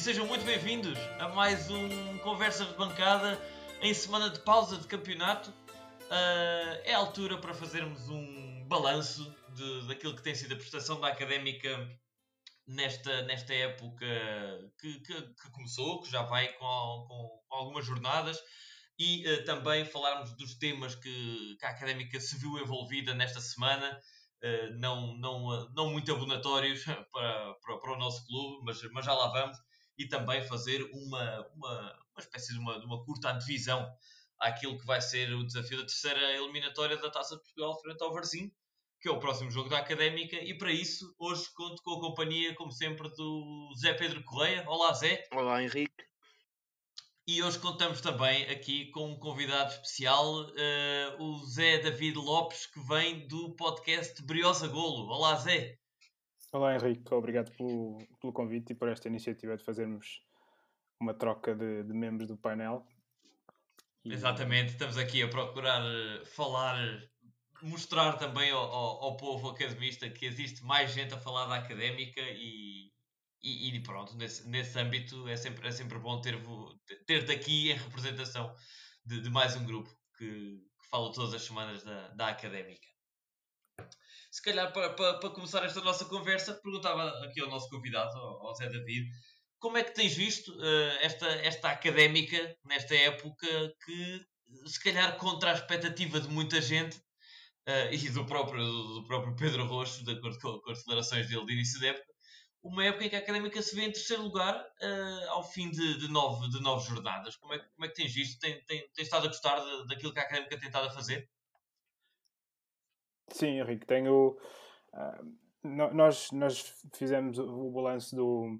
sejam muito bem-vindos a mais um Conversa de Bancada em semana de pausa de campeonato. Uh, é a altura para fazermos um balanço de, daquilo que tem sido a prestação da académica nesta, nesta época que, que, que começou, que já vai com, com algumas jornadas, e uh, também falarmos dos temas que, que, a académica se viu envolvida nesta semana. Uh, não, não, não muito abonatórios para, para, para, o nosso clube, mas, mas já lá vamos e também fazer uma, uma, uma espécie de uma, de uma curta divisão àquilo que vai ser o desafio da terceira eliminatória da Taça de Portugal frente ao Varzim, que é o próximo jogo da Académica, e para isso hoje conto com a companhia, como sempre, do Zé Pedro Correia. Olá, Zé. Olá, Henrique. E hoje contamos também aqui com um convidado especial, uh, o Zé David Lopes, que vem do podcast Briosa Golo. Olá, Zé. Olá Henrique, obrigado pelo, pelo convite e por esta iniciativa de fazermos uma troca de, de membros do painel. E... Exatamente, estamos aqui a procurar eh, falar, mostrar também ao, ao, ao, povo academista que existe mais gente a falar da académica e, e, e pronto, nesse, nesse âmbito é sempre, é sempre bom ter, ter daqui em representação de, de mais um grupo que, que fala todas as semanas da, da académica se calhar para, para, para, começar esta nossa conversa, perguntava aqui ao nosso convidado, ao, Zé David, como é que tens visto uh, esta, esta académica nesta época que, se calhar, contra a expectativa de muita gente uh, e do próprio, do próprio Pedro Roxo, de acordo com, com, as declarações dele de início da época, uma época em que a académica se vê em terceiro lugar uh, ao fim de, de, nove, de nove jornadas. Como é, como é que tens visto? Tem, tem, tens estado a gostar de, daquilo que a académica tem estado a fazer? Sim, Henrique, tenho. Uh, nós, nós fizemos o balanço do,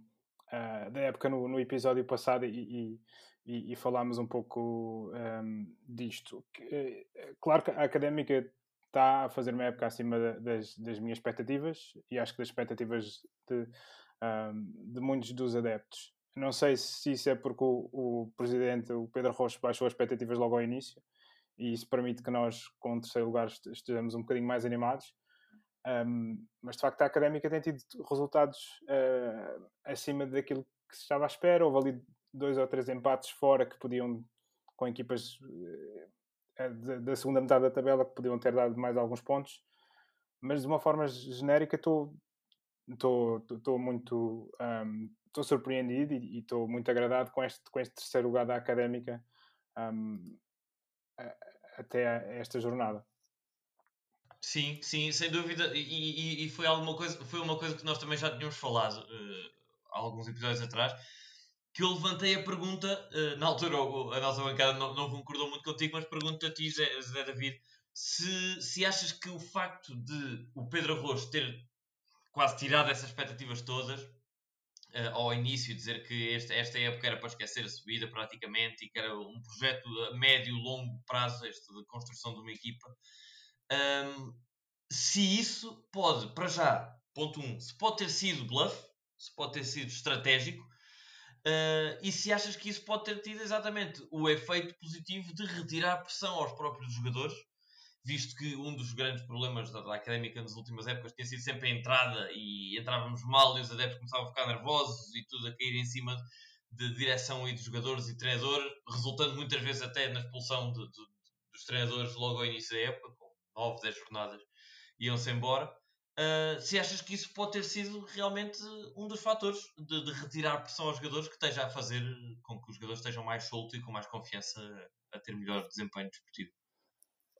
uh, da época no, no episódio passado e, e, e, falámos um pouco um, disto. Que, claro que a académica está a fazer uma época acima das, das minhas expectativas e acho que das expectativas de, um, de muitos dos adeptos. Não sei se isso é porque o, o presidente, o Pedro Rocha, baixou as expectativas logo ao início e isso permite que nós, com o terceiro lugar, estejamos um bocadinho mais animados. Um, mas de facto a académica tem tido resultados uh, acima daquilo que se estava à espera. Houve ali dois ou três empates fora que podiam, com equipas uh, da segunda metade da tabela, que podiam ter dado mais alguns pontos. Mas de uma forma genérica, estou muito um, surpreendido e estou muito agradado com este, com este terceiro lugar da académica. Um, até esta jornada. Sim, sim, sem dúvida. E, e, e, foi alguma coisa, foi uma coisa que nós também já tínhamos falado uh, alguns episódios atrás, que eu levantei a pergunta, uh, na altura a nossa bancada não, não concordou muito contigo, mas pergunto a ti, Zé, Zé David, se, se achas que o facto de o Pedro Arroz ter quase tirado essas expectativas todas, uh, ao início dizer que este, esta época era para esquecer a subida praticamente e que era um projeto a médio longo prazo este de construção de uma equipa. Um, se isso pode, para já, ponto 1, um, se pode ter sido bluff, se pode ter sido estratégico, uh, e se achas que isso pode ter tido exatamente o efeito positivo de retirar pressão aos próprios jogadores visto que um dos grandes problemas da, da, académica nas últimas épocas tinha sido sempre a entrada e entrávamos mal e os adeptos começavam a ficar nervosos e tudo a cair em cima de direção e de jogadores e treinador, resultando muitas vezes até na expulsão de, de, dos treinadores logo ao início da época, com 9, 10 jornadas, iam-se embora. Uh, se achas que isso pode ter sido realmente um dos fatores de, de, retirar pressão aos jogadores que esteja a fazer com que os jogadores estejam mais soltos e com mais confiança a ter melhor desempenho desportivo?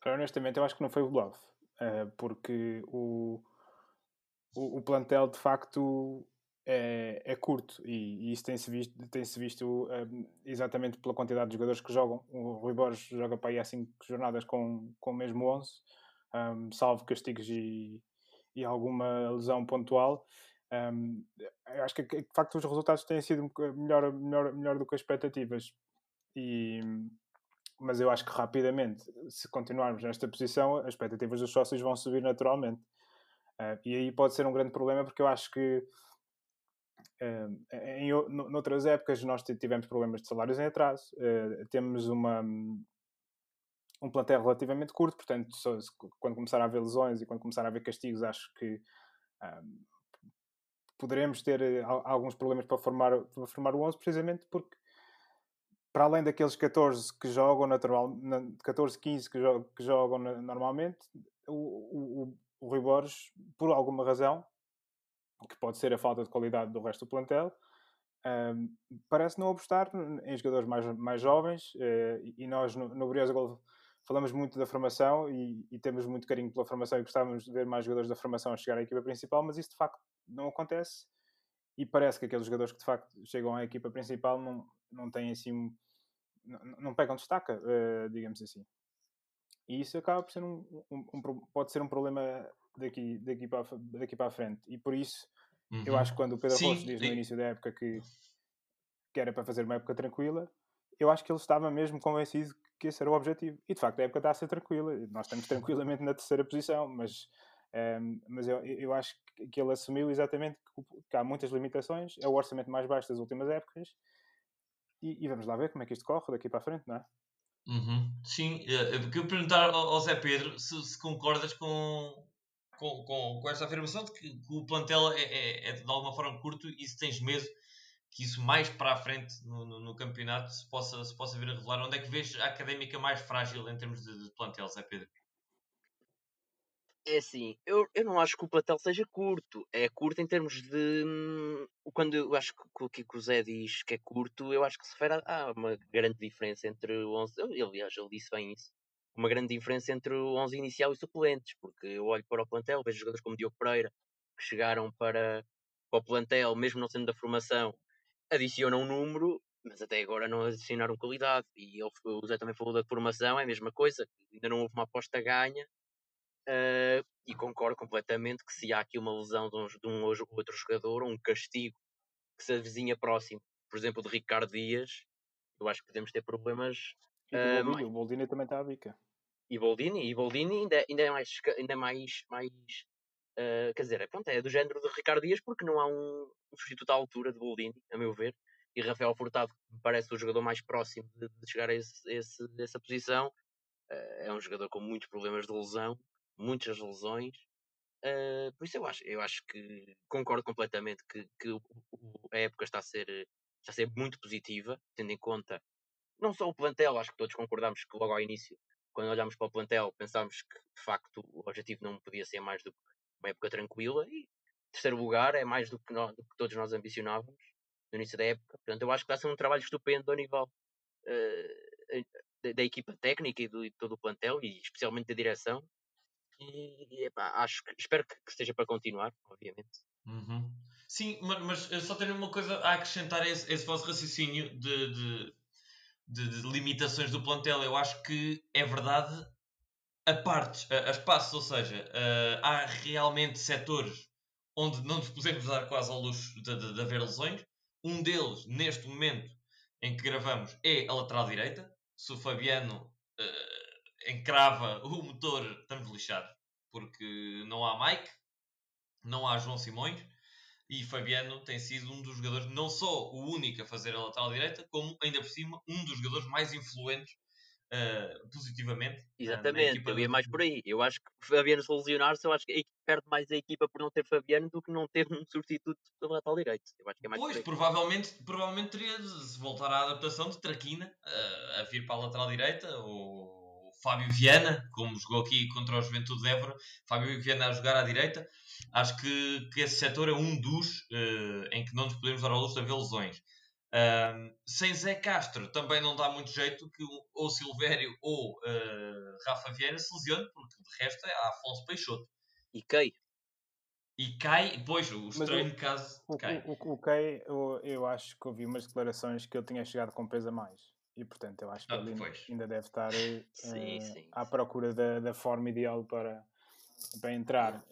Honestamente, eu acho que não foi o bluff, uh, porque o, o, o, plantel de facto é, é curto e, e, isso tem-se visto, tem -se visto um, exatamente pela quantidade de jogadores que jogam. O Rui Borges joga para aí há 5 jornadas com, com o mesmo 11, um, salvo castigos e, e alguma lesão pontual. Um, eu acho que de facto os resultados têm sido melhor, melhor, melhor do que as expectativas. E, mas eu acho que rapidamente, se continuarmos nesta posição, as expectativas dos sócios vão subir naturalmente. Uh, e aí pode ser um grande problema, porque eu acho que uh, em, noutras épocas nós tivemos problemas de salários em atraso, uh, temos uma, um plantel relativamente curto, portanto, só, quando começar a haver lesões e quando começar a haver castigos, acho que poderemos ter alguns problemas para formar, para formar o 11, precisamente porque, para além daqueles 14 que jogam natural, 14, 15 que, jogam, que jogam normalmente, o, o, o Rui Borges, por alguma razão, que pode ser a falta de qualidade do resto do plantel, um, parece não apostar em jogadores mais, mais jovens uh, e nós no, no Briosa falamos muito da formação e, e, temos muito carinho pela formação e gostávamos de ver mais jogadores da formação chegar à equipa principal, mas isso de facto não acontece e parece que aqueles jogadores que de facto chegam à equipa principal não, não têm assim não, não pegam destaca, uh, digamos assim. E isso acaba por ser um, um, um, pode ser um problema daqui, daqui, para, daqui para a frente. E por isso, uhum. eu acho que quando o Pedro Rocha diz no início da época que, que era para fazer uma época tranquila, eu acho que ele estava mesmo convencido que esse era o objetivo. E de facto a época está a ser tranquila. Nós estamos tranquilamente na terceira posição, mas, um, ehm, mas eu, eu acho que ele assumiu exatamente que, há muitas limitações, é o orçamento mais baixo das últimas épocas. E, e, vamos lá ver como é que isto corre daqui para a frente, não é? Uhum. Sim, eh, eu queria perguntar ao Zé Pedro se, se concordas com, com, com, com, esta afirmação de que, que o plantel é, é, é, de alguma forma curto e se tens medo que isso mais para a frente no, no, no, campeonato se possa, se possa vir a revelar. Onde é que vês a académica mais frágil em termos de, de plantel, Zé Pedro? É assim, eu, eu não acho que o plantel seja curto. É curto em termos de. Hum, quando eu acho que, que o Zé diz que é curto, eu acho que se refere a, uma grande diferença entre o 11. Eu, aliás, ele disse bem isso. Uma grande diferença entre o 11 inicial e suplentes, porque eu olho para o plantel, vejo jogadores como Diogo Pereira, que chegaram para, para o plantel, mesmo não sendo da formação, adicionam um número, mas até agora não adicionaram qualidade. E ele, o Zé também falou da formação, é a mesma coisa, ainda não houve uma aposta ganha Uh, e concordo completamente que se há aqui uma lesão de um, de um outro jogador, um castigo que se avizinha próximo, por exemplo, de Ricardo Dias, eu acho que podemos ter problemas. E uh, o Boldini também está à bica. E Boldini, e Boldini ainda, ainda é mais, ainda é mais, mais uh, quer dizer, é, pronto, é do género de Ricardo Dias porque não há um, um substituto à altura de Boldini, a meu ver, e Rafael Furtado me parece o jogador mais próximo de, de chegar a, esse, esse, essa posição, uh, é um jogador com muitos problemas de lesão, muitas lesões. Uh, por isso eu acho, eu acho que concordo completamente que, que o, o, a época está a, ser, está a ser muito positiva, tendo em conta não só o plantel, acho que todos concordamos que logo ao início, quando olhámos para o plantel, pensámos que de facto o objetivo não podia ser mais do que uma época tranquila e terceiro lugar é mais do que, do que todos nós ambicionávamos no início da época. Portanto, eu acho que está a ser um trabalho estupendo ao nível uh, da, da, equipa técnica e, do, e de todo o plantel e especialmente da direção e epá, acho que espero que, que esteja para continuar, obviamente. Uhum. Sim, mas, mas só tenho uma coisa a acrescentar a esse, esse vosso raciocínio de, de, de, de, limitações do plantel. Eu acho que é verdade a partes, a, a espaços, ou seja, uh, há realmente setores onde não nos podemos dar quase ao luxo de, de, de haver lesões. Um deles, neste momento em que gravamos, é a lateral direita. Se o Fabiano uh, encrava o motor, estamos lixados. Porque não há Mike, não há João Simões e Fabiano tem sido um dos jogadores, não só o único a fazer a lateral direita, como ainda por cima, um dos jogadores mais influentes uh, positivamente. Exatamente, eu ia mais por aí. Eu acho que Fabiano se lesionar-se, eu acho que perde mais a equipa por não ter Fabiano do que não ter um substituto pela lateral direito. Eu acho que é mais pois, provavelmente, provavelmente teria de se voltar à adaptação de Traquina uh, a vir para a lateral direita ou Fábio Viana, como jogou aqui contra o Juventude de Évora, Fábio Viana a jogar à direita. Acho que, que esse setor é um dos uh, em que não nos podemos dar ao luxo de haver lesões. Uh, sem Zé Castro também não dá muito jeito que ou Silvério ou uh, Rafa Vieira se lesione, porque de resto é Afonso Peixoto. E Kei. E cai, pois, o estranho o, caso o, cai. O, o, o Kei, eu, eu acho que ouvi umas declarações que ele tinha chegado com peso a mais. E portanto, eu acho que ah, ele ainda deve estar uh, sim, sim, à procura da, da forma ideal para, para entrar.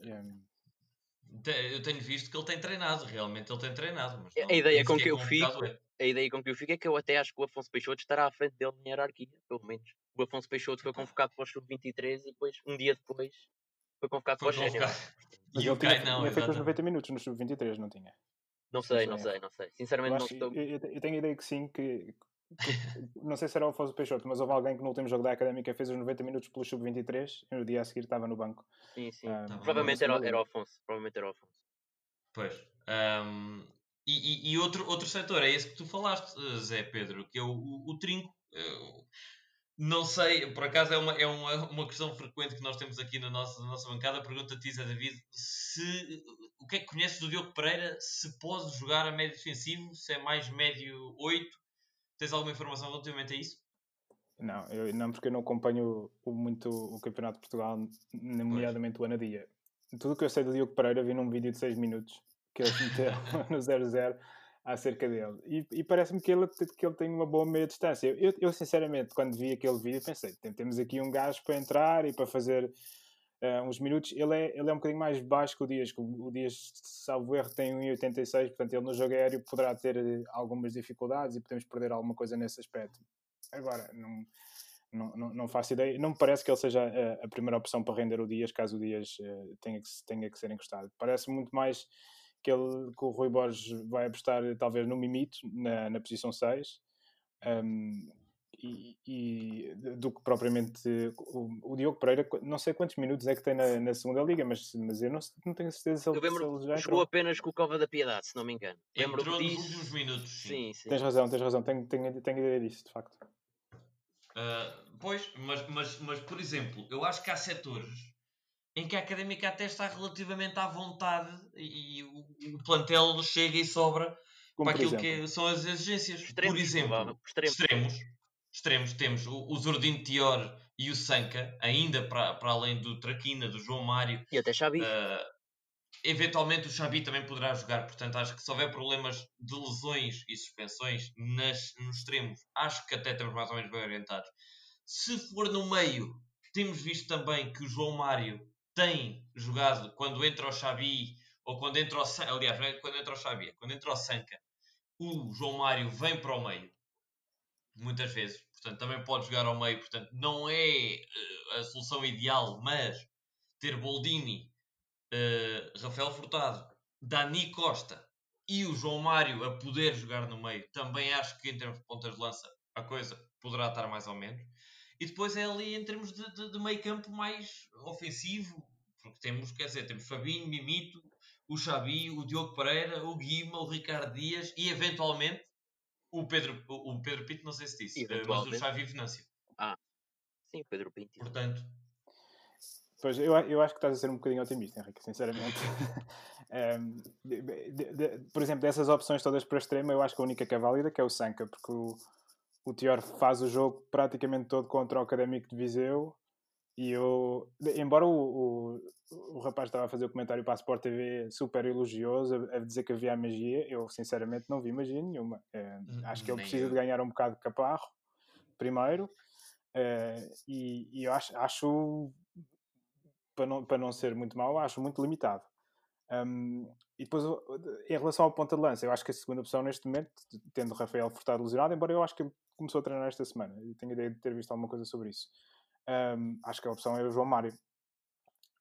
Eu tenho visto que ele tem treinado, realmente ele tem treinado. Mas não, a ideia com que eu fico. É. A ideia com que eu fico é que eu até acho que o Afonso Peixoto estará à frente dele na hierarquia, pelo menos. O Afonso Peixoto foi convocado para o Sub-23 e depois, um dia depois, foi convocado foi para o Sénior. E o Kai não, tinha feito os 90 minutos no Sub-23, não tinha? Não sei, não sei, não sei. Sinceramente, eu acho, não estou. Eu, eu, tenho a ideia que sim, que não sei se era o Afonso Peixoto, mas houve alguém que no último jogo da Académica fez os 90 minutos pelo Sub-23 e no dia a seguir estava no banco. Sim, sim. Um, provavelmente era, era o Afonso. Provavelmente era o Afonso. Pois. Um, e, e, e, outro, outro setor é esse que tu falaste, Zé Pedro, que é o, o, o trinco. Eu, não sei, por acaso é uma, é uma, uma questão frequente que nós temos aqui na nossa, na nossa bancada. Pergunta-te, Zé David, se, o que é que conheces do Diogo Pereira? Se pode jogar a médio defensivo, se é mais médio 8? Tens alguma informação relativamente a isso? Não, eu, não porque eu não acompanho muito o Campeonato de Portugal, nomeadamente o Anadia. Tudo o que eu sei do Diogo Pereira vi num vídeo de 6 minutos que ele meteu no 0-0 acerca dele. E, e parece-me que ele, que ele tem uma boa meia distância. Eu, eu, sinceramente, quando vi aquele vídeo, pensei: temos aqui um gajo para entrar e para fazer uh, uns minutos. Ele é, ele é um bocadinho mais baixo que o Dias, que o, Dias, salvo erro, tem 1,86, portanto, ele no jogo aéreo poderá ter eh, algumas dificuldades e podemos perder alguma coisa nesse aspecto. Agora, não. Não, não, não, faço ideia. Não me parece que ele seja a, a, primeira opção para render o Dias, caso o Dias uh, tenha, que, tenha que ser encostado. Parece muito mais que, ele, que o Rui Borges vai apostar talvez no Mimito, na, na posição 6, um, e, e, do que propriamente o, o, Diogo Pereira, não sei quantos minutos é que tem na, na segunda liga, mas, mas eu não, não tenho certeza se ele, lembro, se ele já jogou apenas com o Cova da Piedade, se não me engano. Lembro entrou nos últimos minutos. Sim. Sim, sim. Tens razão, tens razão, tenho, tenho, tenho ideia disso, de facto. Uh, pois, mas, mas, mas por exemplo, eu acho que há setores em que a académica até está relativamente à vontade e, o, o, plantel chega e sobra Como para aquilo exemplo? que são as exigências. Extremos, por exemplo, extremos. extremos, extremos temos o, o Tior e o Sanca, ainda para, para além do Traquina, do João Mário. E até Xabi. Uh, eventualmente o Xabi também poderá jogar, portanto acho que se houver problemas de lesões e suspensões nas, nos extremos, acho que até estamos mais ou menos bem orientados. Se for no meio, temos visto também que o João Mário tem jogado quando entra o Xavi ou quando entra o aliás, não é quando entra o Xavi, é quando entra o Sanca, o João Mário vem para o meio muitas vezes, portanto também pode jogar ao meio, portanto não é uh, a solução ideal, mas ter Boldini, uh, Rafael Furtado, Dani Costa e o João Mário a poder jogar no meio, também acho que em termos de pontas de lança a coisa poderá estar mais ou menos. E depois é ali em termos de, de, de meio campo mais ofensivo, porque temos, quer dizer, temos Fabinho, Mimito, o Xavi, o Diogo Pereira, o Guima, o Ricardo Dias e eventualmente o Pedro, o, Pedro Pinto, não sei se disse, eh, mas o Xavi Venâncio. Ah, sim, Pedro Pinto. Portanto, Pois, eu, eu acho que estás a ser um bocadinho otimista, Henrique, sinceramente. um, de, de, de, por exemplo, dessas opções todas para extremo, eu acho que a única que é válida que é o Sanca, porque o, o Tior faz o jogo praticamente todo contra o Académico de Viseu e eu, embora o, o, o rapaz estava a fazer o comentário para a Sport TV super elogioso, a, a dizer que havia magia, eu sinceramente não vi magia nenhuma. É, acho que ele precisa eu. de ganhar um bocado de caparro, primeiro, é, e, e, eu acho, acho para, não, para não ser muito mau, acho muito limitado. Um, e depois, em relação ao ponta de lança, eu acho que a segunda opção neste momento, tendo Rafael Furtado lesionado, embora eu acho que ele começou a treinar esta semana, e tenho a ideia de ter visto alguma coisa sobre isso. Um, acho que a opção é o João Mário.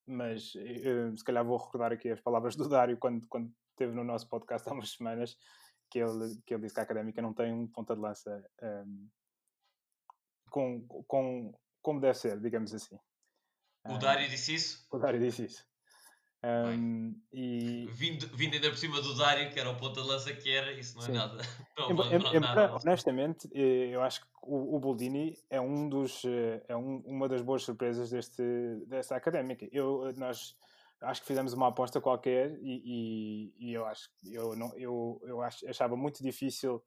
Mas uh, se calhar vou recordar aqui as palavras do Dário quando, quando esteve no nosso podcast há umas semanas, que ele, que ele disse que a académica não tem um ponta de lança um, com, com, como deve ser, digamos assim. O Dário disse isso? O Dário disse isso. Um, e... vindo, vindo ainda por cima do Dário, que era o ponta de lança que era, isso não é Sim. nada. Não, embora, não, nada. Honestamente, eh, eu acho que o, o Boldini é, um dos, eh, é um, uma das boas surpresas deste, desta académica. Eu, nós acho que fizemos uma aposta qualquer e, e, e eu acho eu não eu, eu acho, achava muito difícil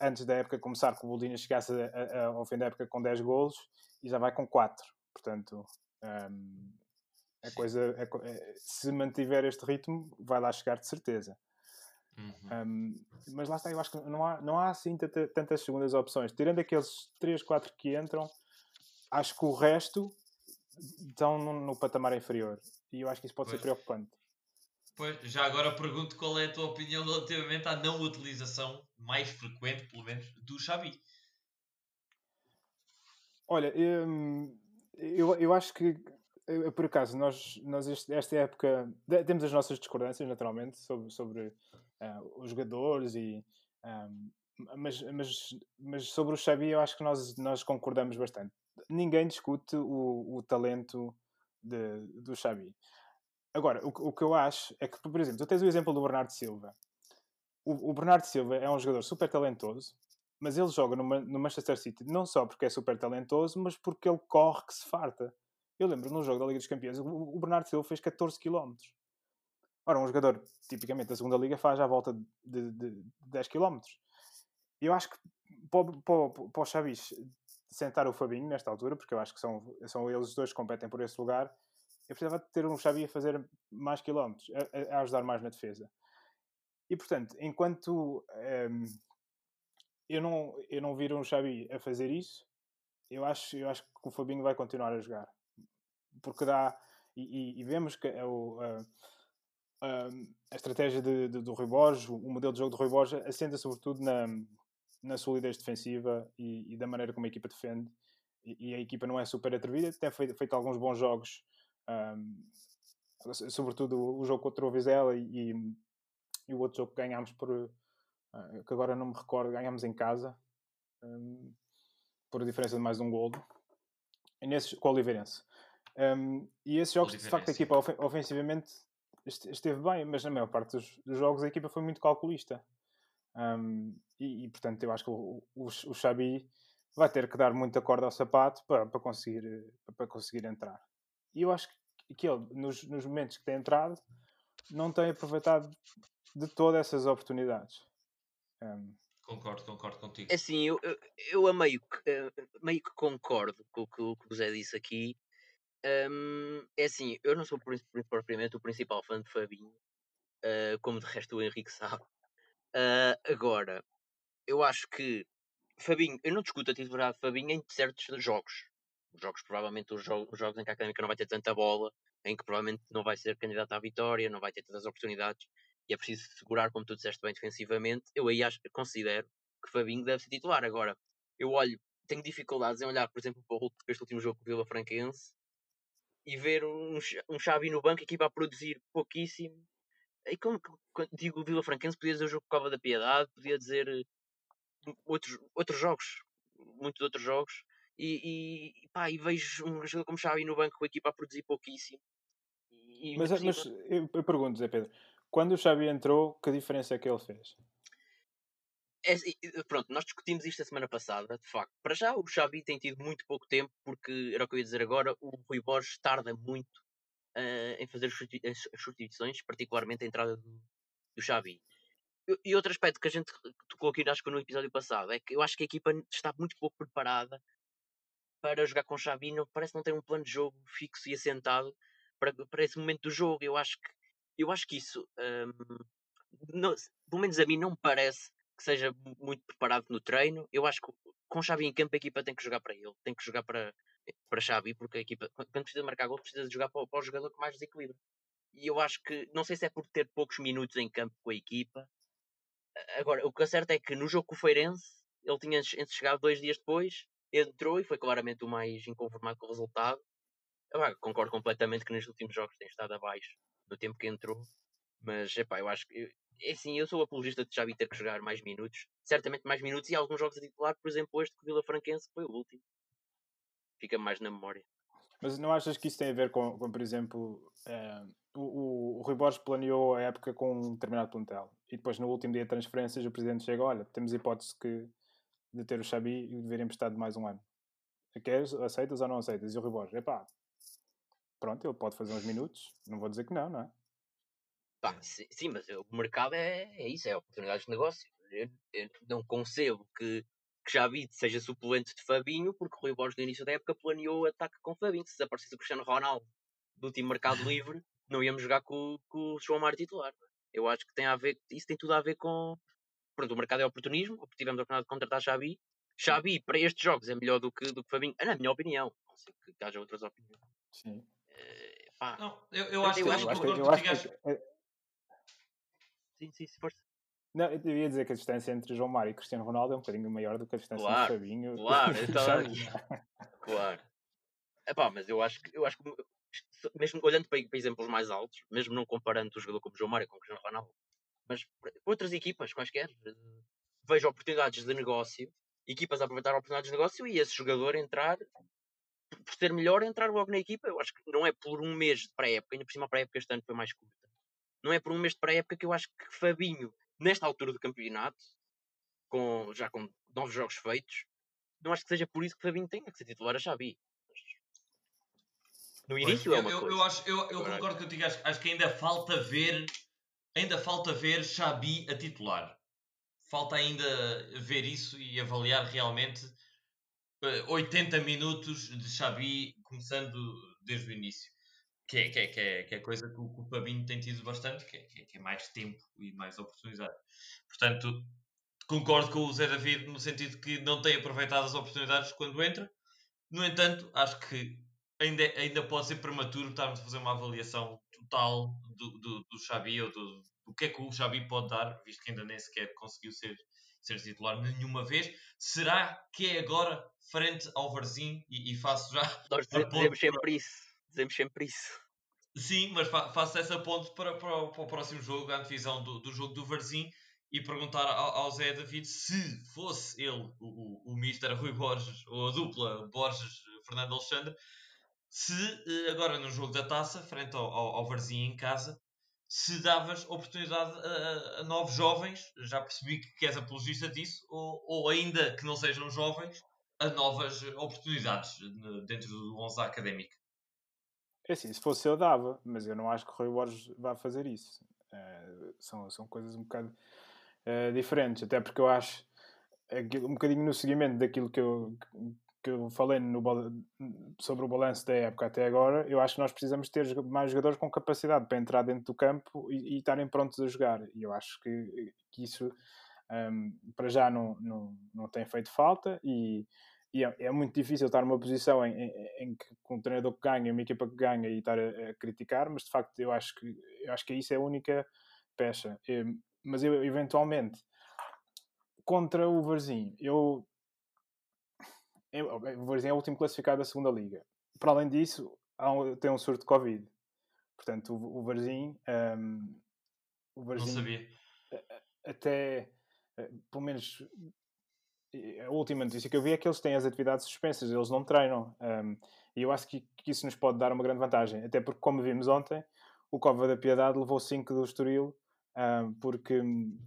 antes da época começar que o Boldini chegasse a, a, ao fim da época com 10 golos e já vai com 4. Portanto, um, a coisa, a, é, se mantiver este ritmo, vai lá chegar de certeza. Uhum. Um, mas lá está, eu acho que não há, não há assim tantas segundas opções. Tirando aqueles 3, 4 que entram, acho que o resto estão no, no patamar inferior. E eu acho que isso pode pois. ser preocupante. Pois, já agora pergunto qual é a tua opinião relativamente à não utilização mais frequente, pelo menos, do Xavi. Olha, hum, eu, eu acho que por acaso, nós, nós este, esta época temos as nossas discordâncias, naturalmente, sobre, sobre uh, os jogadores, e, um, mas, mas, mas sobre o Xavi eu acho que nós, nós concordamos bastante. Ninguém discute o, o talento de, do Xavi. agora, o, o, que eu acho é que, por exemplo, tu tens o exemplo do Bernardo Silva. O, o Bernardo Silva é um jogador super talentoso, mas ele joga no, no, Manchester City não só porque é super talentoso, mas porque ele corre que se farta. Eu lembro num jogo da Liga dos Campeões, o, o Bernardo Silva fez 14 km. Ora, um jogador tipicamente da segunda Liga faz à volta de, de, de 10 km. Eu acho que para, para, para o Chavis sentar o Fabinho nesta altura, porque eu acho que são, são eles dois que competem por esse lugar, eu precisava ter um Xavi a fazer mais quilómetros, a, a ajudar mais na defesa. E portanto, enquanto um, eu, não, eu não vir um Xavi a fazer isso, eu acho, eu acho que o Fabinho vai continuar a jogar. Porque dá. E, e, e vemos que é o, a, a, a estratégia de, de, do Rui Borges, o modelo de jogo do Rui Borges, assenta sobretudo na, na solidez defensiva e, e, da maneira como a equipa defende. E, e, a equipa não é super atrevida, tem feito, feito alguns bons jogos, um, sobretudo o, jogo contra o Vizela e, e, o outro jogo que ganhámos por. Uh, que agora não me recordo, ganhámos em casa um, por a diferença de mais de um gol. Nesses, com o Oliveirense. Um, e esses jogos, de facto, a equipa ofensivamente esteve bem, mas na maior parte dos, dos jogos a equipa foi muito calculista. Um, e, e, portanto, eu acho que o, o, o Xabi vai ter que dar muita corda ao sapato para, para, conseguir, para conseguir entrar. E eu acho que ele, nos, nos momentos que tem entrado, não tem aproveitado de todas essas oportunidades. Um, Concordo, concordo contigo. É assim, eu, eu, eu a meio, que, uh, meio que concordo com o que, o que o José disse aqui. Um, é assim, eu não sou propriamente o principal fã de Fabinho, uh, como de resto o Henrique sabe. Uh, agora, eu acho que Fabinho, eu não discuto a titularidade de Fabinho em certos jogos. Os jogos, provavelmente, os os jogos em que a Académica não vai ter tanta bola, em que provavelmente não vai ser candidato à vitória, não vai ter tantas oportunidades, e é preciso segurar, como tu disseste bem, defensivamente. Eu aí acho, considero que Fabinho deve ser titular. Agora, eu olho, tenho dificuldades em olhar, por exemplo, para este último jogo com o Vila Franquense e ver um, um Xavi no banco, a equipa a produzir pouquíssimo e como, quando digo Vila Franquense, podia dizer o jogo Cova da Piedade, podia dizer eh, outros, outros jogos, muitos outros jogos, e, e, pá, e vejo um jogador como Xavi no banco com a equipa a produzir pouquíssimo. E, mas, mas eu, eu pergunto, Zé Pedro, quando o Xavi entrou, que diferença é que ele fez? É, pronto, nós discutimos isto a semana passada, de facto. Para já, o Xavi tem tido muito pouco tempo, porque era o que eu ia dizer agora, o Rui Borges tarda muito uh, em fazer as substituições, particularmente a entrada do, do Xavi. E outro aspecto que a gente tocou aqui, acho que no episódio passado, é que eu acho que a equipa está muito pouco preparada para jogar com o Xavi, não, parece não ter um plano de jogo fixo e assentado para, para esse momento do jogo. Eu acho que, eu acho que isso, um, não, pelo menos a mim, não me parece que seja muito preparado no treino. Eu acho que com Xavi em campo a equipa tem que jogar para ele, tem que jogar para, para Xavi, porque a equipa, quando precisa marcar gol, precisa de jogar para, para o jogador com mais desequilíbrio. E eu acho que, não sei se é por ter poucos minutos em campo com a equipa. Agora, o que é certo é que no jogo com o Feirense, ele tinha chegado dois dias depois, entrou e foi claramente o mais inconformado com o resultado. Eu, concordo completamente que nos últimos jogos tem estado abaixo do tempo que entrou, mas epá, eu acho que assim, eu sou apologista de Xavi ter que jogar mais minutos, certamente mais minutos, e alguns jogos a titular, por exemplo, este com o Vila Franquense, que foi o último fica mais na memória. Mas não achas que isso tem a ver com, com por exemplo, é, o, o, Rui Borges planeou a época com um determinado plantel e depois no último dia de transferências o presidente chega, olha, temos hipótese que, de ter o Xabi e dever emprestar de mais um ano. Queres, aceitas ou não aceitas? E o Rui Borges, epá, pronto, ele pode fazer uns minutos, não vou dizer que não, não é? Pá, sim, sim, mas o mercado é, é isso, é oportunidades de negócio. Eu, eu não concebo que que já vi seja suplente de Fabinho, porque Rui Borges no início da época planeou o ataque com Fabinho. Se desaparecesse o Cristiano Ronaldo do último mercado livre, não íamos jogar com, com o João Mário titular. Eu acho que tem a ver, isso tem tudo a ver com. Pronto, o mercado é oportunismo, tivemos a oportunidade de contratar Xabi. Xabi, para estes jogos, é melhor do que, do que Fabinho, na minha opinião. Não sei que haja outras opiniões. Sim. Uh, pá. Não, eu, eu, acho, eu, acho, que, eu, eu acho que, Sim, sim, se força. Não, eu ia dizer que a distância entre João Mário e Cristiano Ronaldo é um bocadinho maior do que a distância claro, entre Fabinho claro, e Xavi. Claro. Epá, mas eu acho que, eu acho que mesmo olhando para, para, exemplos mais altos, mesmo não comparando o jogador como João Mário com o Cristiano Ronaldo, mas outras equipas, quaisquer, vejo oportunidades de negócio, equipas a aproveitar oportunidades de negócio e esse jogador entrar por ser melhor, entrar logo na equipa. Eu acho que não é por um mês de pré-época, ainda por cima a pré-época este ano foi mais curta. Não é por um mês de pré-época que eu acho que Fabinho, nesta altura do campeonato, com, já com novos jogos feitos, não acho que seja por isso que Fabinho tenha que ser titular a Xavi. No início Pois, é uma eu, coisa. eu acho, eu, eu Agora- concordo contigo, acho, acho que ainda falta ver ainda falta ver Xabi a titular. Falta ainda ver isso e avaliar realmente eh, 80 minutos de Xabi começando desde o início. Que é, que é, que é, que é coisa que o, que o Fabinho tem tido bastante, que é, que é- que é mais tempo e mais oportunidade. Portanto, concordo com o Zé David no sentido que não tem aproveitado as oportunidades quando entra. No entanto, acho que ainda, ainda pode ser prematuro estarmos a fazer uma avaliação total do, do, do Xabi ou do, do que é que o Xabi pode dar, visto que ainda nem sequer conseguiu ser, ser titular nenhuma vez. Será que é agora frente ao Varzim? E, e faço já Nós dizemos sempre isso. Dizemos sempre isso. Sim, mas fa faço essa ponte para, para, o- para o próximo jogo, a antevisão do, do jogo do Varzim, e perguntar ao, ao Zé David se fosse ele, o, o, o Mister Rui Borges, ou a dupla Borges-Fernando Alexandre, se eh, agora no jogo da taça, frente ao, ao, ao Varzim em casa, se davas oportunidade a, a- a novos jovens, já percebi que, que és apologista disso, ou, ou ainda que não sejam jovens, a novas oportunidades eh, dentro do 11 académico. É assim, se fosse eu dava, mas eu não acho que o Rui Borges vá fazer isso. Eh, são, são coisas um bocado eh, diferentes, até porque eu acho aquilo- um bocadinho no seguimento daquilo que eu, que eu falei no, sobre o balanço da época até agora, eu acho que nós precisamos ter mais jogadores com capacidade para entrar dentro do campo e, estarem prontos a jogar. E eu acho que, que isso ehm, para já não, não, não tem feito falta e, e é, é muito difícil estar numa posição em, em, em que com um treinador que ganha, uma equipa que ganha e estar a, a criticar, mas de facto eu acho que eu acho que isso é a única. Em, mas eu eventualmente contra o Varzim, eu, eu o Varzim é o último classificado da segunda liga. Para além disso, um, tem um surto de Covid. Portanto, o, o Varzim, ehm, o Não Varzim sabia. até eh, pelo menos a última notícia que eu vi é que eles têm as atividades suspensas, eles não treinam. Um, e eu acho que, que isso nos pode dar uma grande vantagem, até porque, como vimos ontem, o Cova da Piedade levou 5 do Estoril, um, porque hum,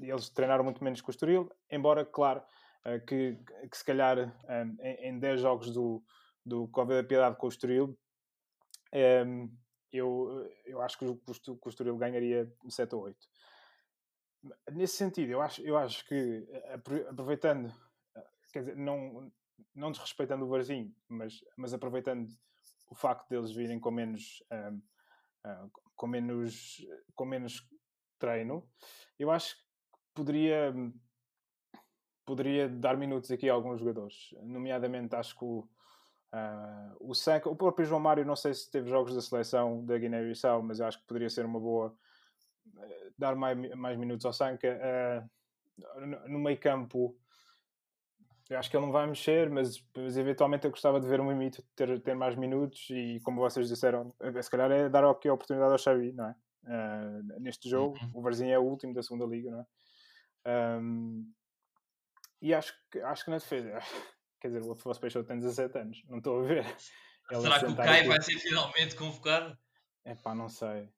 eles treinaram muito menos que o Estoril, embora, claro, eh, que, que se calhar um, em, em 10 jogos do, do Cova da Piedade com o Estoril, eu, eu acho que o, que o Estoril ganharia 7 ou 8 nesse sentido, eu acho, eu acho que eh, apro- aproveitando, eh, quer dizer, não, não desrespeitando o Varzim, mas, mas aproveitando o facto deles virem com menos, ahm, ah, com menos, com menos treino, eu acho que poderia, poderia dar minutos aqui a alguns jogadores, nomeadamente acho que o, ah, o Sanca, o próprio João Mário, não sei se teve jogos da seleção da Guiné-Bissau, mas eu acho que poderia ser uma boa eh, dar mais, mais minutos ao Sanca. eh, no, meio campo, eu acho que ele não vai mexer, mas, mas eventualmente eu gostava de ver o Mimito ter, ter mais minutos e, como vocês disseram, eh, se calhar é dar aqui a oportunidade ao Xavi, não é? Eh, neste jogo, Uhum. o Varzim é o último da segunda liga, não é? Ahm, e acho que, acho que na defesa, quer dizer, o Afonso Peixoto tem 17 anos, não estou a ver. Ele Será que o aqui. vai ser finalmente convocado? É pá, não sei.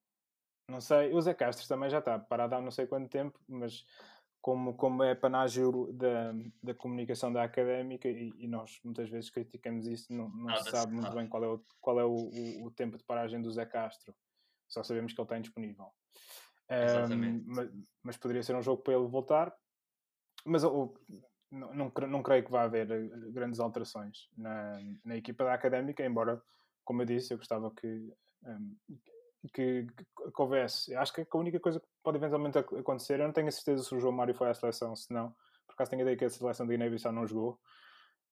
Não sei. O Zé Castro também já está parado há não sei quanto tempo, mas como, como é panágio da, da comunicação da académica e, e nós muitas vezes criticamos isso, não, não se sabe muito bem qual é, o, qual é o, o, o tempo de paragem do Zé Castro. Só sabemos que ele está. Exatamente. Ahm, mas, mas poderia ser um jogo para ele voltar. Mas não, não, não creio que vá haver eh, grandes alterações na, na equipa da académica, embora, como eu disse, eu gostava que, ahm, que, que, que houvesse. Eu Acho que a única coisa que pode eventualmente ac- acontecer, eu não tenho a certeza se o João Mário foi à seleção, se não, por acaso tenho a ideia que a seleção de Guiné-Bissau não jogou,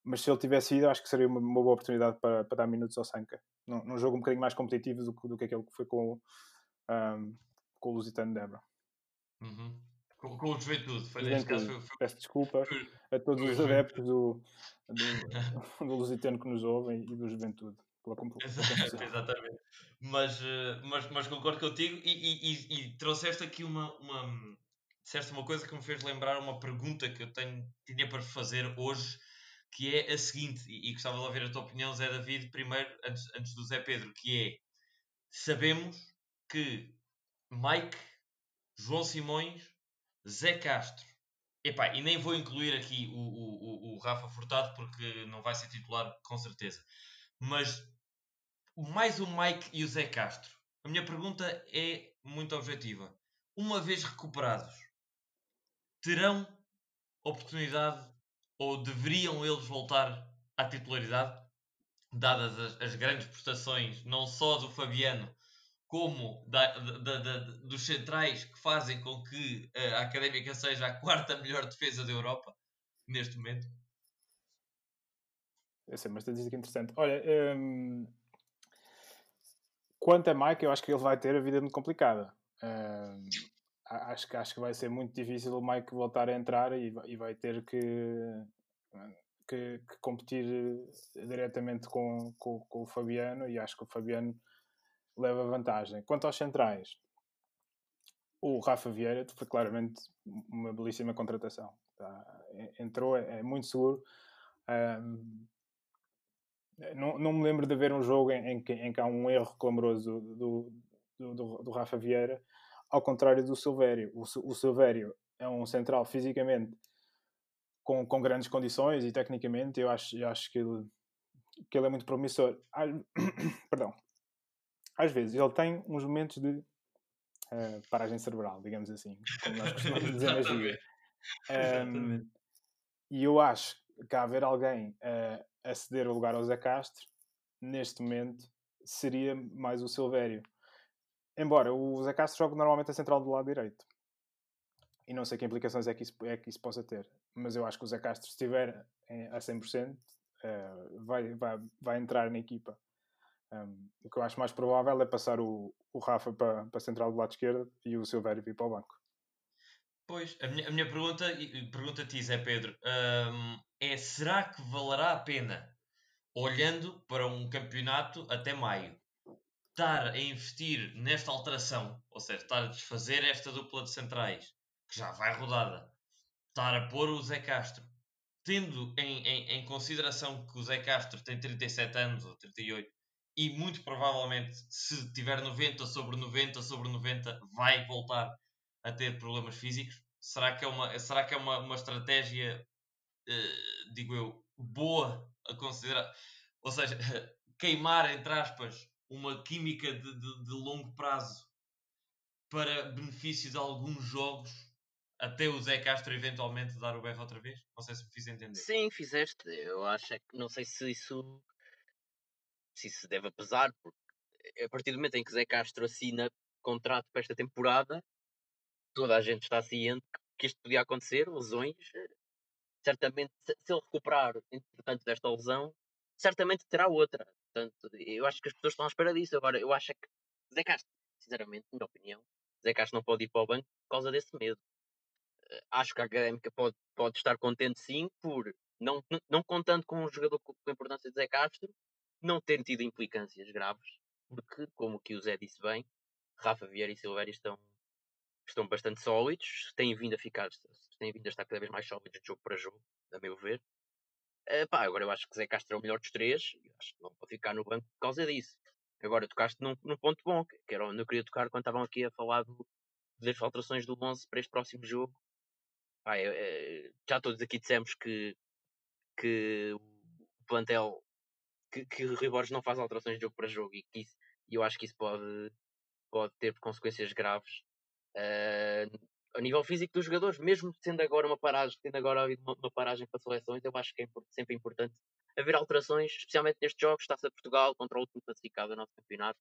mas se ele tivesse ido, acho que seria uma, uma boa oportunidade para, para dar minutos ao Sanca. Num, num jogo um bocadinho mais competitivo do, que- do que aquele que foi com, o, ahm, com o Lusitano de Débora. Uhum. Com, com o Juventude. Foi, neste caso, foi, foi, Peço desculpa a todos os adeptos do, do, do Lusitano que nos ouvem e do Juventude. Pela, Exato, exatamente. Mas, eh, mas, mas concordo contigo e, e, e, e trouxeste aqui uma, uma. Disseste uma coisa que me fez lembrar uma pergunta que eu tenho, tinha para fazer hoje, que é a seguinte, e, gostava de ouvir a tua opinião, Zé David, primeiro, antes, antes do Zé Pedro, que é, sabemos que Mike, João Simões, Zé Castro, epá, e nem vou incluir aqui o, o, o Rafa Furtado, porque não vai ser titular, com certeza, mas mais o Mike e o Zé Castro, a minha pergunta é muito objetiva. Uma vez recuperados, terão oportunidade ou deveriam eles voltar à titularidade, dadas as, as grandes prestações, não só do Fabiano, como da, da, da, dos centrais que fazem com que a Académica seja a quarta melhor defesa da Europa neste momento? Essa é uma estatística interessante. Olha, hum, quanto a Mike, eu acho que ele vai ter a vida muito complicada. Hum, acho, que, acho que vai ser muito difícil o Mike voltar a entrar e, e vai ter que, que, que competir diretamente com, com, com, o Fabiano e acho que o Fabiano leva vantagem. Quanto aos centrais, o Rafa Vieira foi claramente uma belíssima contratação. Tá? Entrou, é, é muito seguro. Um, não, não me lembro de ver um jogo em, em, que, em que há um erro clamoroso do, do, do, do Rafa Vieira ao contrário do Silvério. O, o Silvério é um central fisicamente com, com grandes condições e tecnicamente eu acho, eu acho que, ele, que ele é muito promissor. Às, perdão. Às vezes ele tem uns momentos de uh, paragem cerebral, digamos assim, como nós costumamos dizer na. Um, e eu acho a haver alguém uh, a ceder o lugar ao Zé Castro, neste momento, seria mais o Silvério. Embora o Zé Castro jogue normalmente a central do lado direito. E não sei que implicações é que isso, é que isso possa ter. Mas eu acho que o Zé Castro, se estiver a 100%, uh, eh, vai, vai, vai entrar na equipa. Um, o que eu acho mais provável é passar o, o Rafa para, para a central do lado esquerdo e o Silvério vir para o banco. Pois, a minha, a minha pergunta, pergunta a ti, Zé Pedro, um, é: será que valerá a pena, olhando para um campeonato até maio, estar a investir nesta alteração, ou seja, estar a desfazer esta dupla de centrais, que já vai rodada, estar a pôr o Zé Castro, tendo em, em, em consideração que o Zé Castro tem 37 anos ou 38 e muito provavelmente, se tiver 90 sobre 90 sobre 90, vai voltar a ter problemas físicos. Será que é uma, será que é uma, uma estratégia, uh, digo eu, boa a considerar? Ou seja, queimar, entre aspas, uma química de, de, de longo prazo para benefício de alguns jogos até o Zé Castro eventualmente dar o berro outra vez? Não sei se me fiz entender. Sim, fizeste. Eu acho é que não sei se isso se isso deve pesar, porque a partir do momento em que Zé Castro assina contrato para esta temporada, toda a gente está ciente que isto podia acontecer, lesões. Certamente, se ele recuperar, entretanto, desta lesão, certamente terá outra. Portanto, eu acho que as pessoas estão à espera disso. Agora, eu acho é que Zé Castro, sinceramente, minha opinião, Zé Castro não pode ir para o banco por causa desse medo. Uh, acho que a académica pode, pode estar contente sim por, não, não contando com um jogador com, a importância de Zé Castro, não ter tido implicâncias graves, porque, como que o Zé disse bem, Rafa Vieira e Silvério estão, estão bastante sólidos, têm vindo a ficar, têm vindo a estar cada vez mais sólidos de jogo para jogo, a meu ver. Uh, pá, agora eu acho que Zé Castro é o melhor dos três acho que não pode ficar no banco por causa disso. Agora tocaste num, num ponto bom, que era onde eu queria tocar quando estavam aqui a falar do, das alterações do 11 para este próximo jogo. Pá, é, é, já todos aqui dissemos que, que o plantel que, que o Ribores não faz alterações de jogo para jogo e que isso, eu acho que isso pode, pode ter consequências graves. Uh, a nível físico dos jogadores, mesmo sendo agora uma paragem, tendo agora havido uma, uma paragem para seleções, eu acho que é sempre importante haver alterações, especialmente nestes jogos, está-se a Portugal contra o último classificado do nosso campeonato.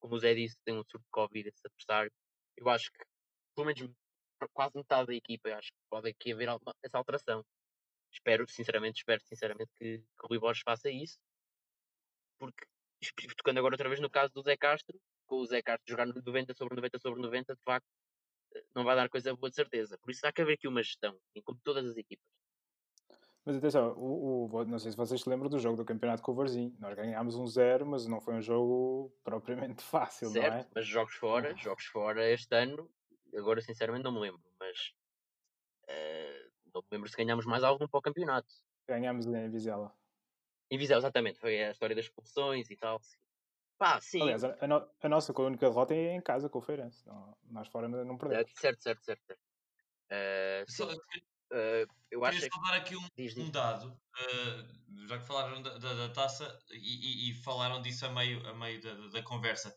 Como o Zé disse, tem um surto de Covid esse adversário. Eu acho que, pelo menos quase metade da equipa, eu acho que pode aqui haver essa alteração. Espero, sinceramente, espero sinceramente que, que o Rui Borges faça isso. Porque, tocando agora outra vez no caso do Zé Castro, com o Zé Castro jogar 90 sobre 90 sobre 90, de facto, não vai dar coisa boa de certeza. Por isso há que haver aqui uma gestão, como todas as equipas. Mas atenção, o, o, não sei se vocês se lembram do jogo do campeonato com o Varzinho. Nós ganhámos um zero, mas não foi um jogo propriamente fácil, certo, não é? Mas jogos fora, jogos fora este ano, agora sinceramente não me lembro, mas uh, não me lembro se ganhámos mais algum para o campeonato. Ganhámos em Vizela. Em Vizela, exatamente. Foi a história das expulsões e tal. Pá, sim. Aliás, a, no, a nossa única derrota é em casa com o Feirense. Não, nós fora não É, perdemos. certo, certo, certo. certo. Eh, Só- sim, eh, eu acho Queria é só dar aqui um, Diz, um diz. dado, eh, já que falaram da, da- da taça e, e- e falaram disso a meio, a meio da, da- conversa,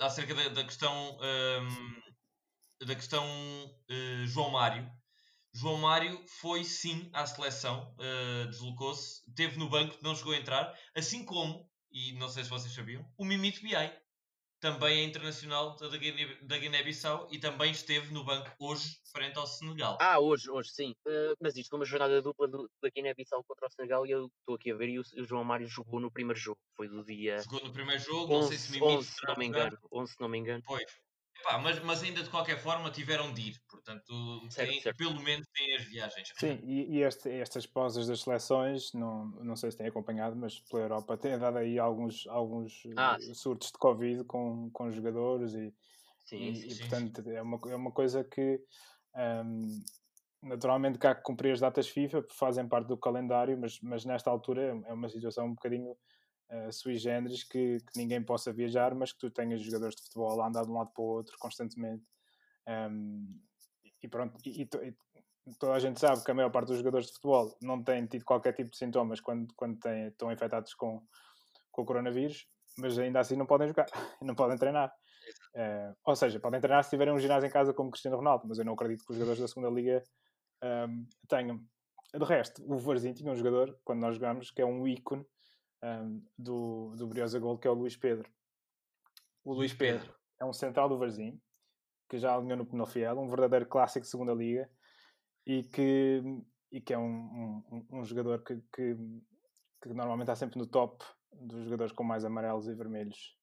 acerca da, da questão, ehm, da questão eh, João Mário. João Mário foi sim à seleção, deslocou-se, esteve no banco, não chegou a entrar, assim como, e não sei se vocês sabiam, o Mimito Biai. Também é internacional da Guiné- da Guiné-Bissau e também esteve no banco hoje frente ao Senegal. Ah, hoje, hoje sim. Eh, mas isto foi uma jornada dupla do, da Guiné-Bissau contra o Senegal e eu estou aqui a ver e o, o João Mário jogou no primeiro jogo. Foi do dia Jogou no primeiro jogo, não sei se 11, Mimito 11 se não me engano. 11 se não me engano. Pois. Epá, mas, mas ainda de qualquer forma tiveram de ir. Portanto, Certo, têm- certo. pelo menos têm as viagens. Sim, e, e este- estas pausas das seleções, não, não sei se têm acompanhado, mas pela Europa tem dado aí alguns, alguns Ah, eh, sim. surtos de Covid com, com jogadores e, Sim, e, sim. e, sim, portanto é uma, é uma coisa que ahm, naturalmente que há que cumprir as datas FIFA, fazem parte do calendário, mas, mas nesta altura é- é uma situação um bocadinho eh, sui generis que, que ninguém possa viajar, mas que tu tenhas jogadores de futebol a andar de um lado para o outro constantemente. Ahm, e pronto, e, e to- toda a gente sabe que a maior parte dos jogadores de futebol não têm tido qualquer tipo de sintomas quando, quando têm, estão infectados com, com o coronavírus, mas ainda assim não podem jogar, não podem treinar. Eh, ou seja, podem treinar se tiverem um ginásio em casa como Cristiano Ronaldo, mas eu não acredito que os jogadores da segunda liga ahm, tenham. De resto, o Varzim tinha um jogador, quando nós jogámos, que é um ícone ahm, do, do Briosa Gold, que é o Luís Pedro. O Luís Pedro. É um central do Varzim, que já alinhou no Penafiel, um verdadeiro clássico de segunda liga e que, e que é um, um, um- um jogador que, que, que normalmente está sempre no top dos jogadores com mais amarelos e vermelhos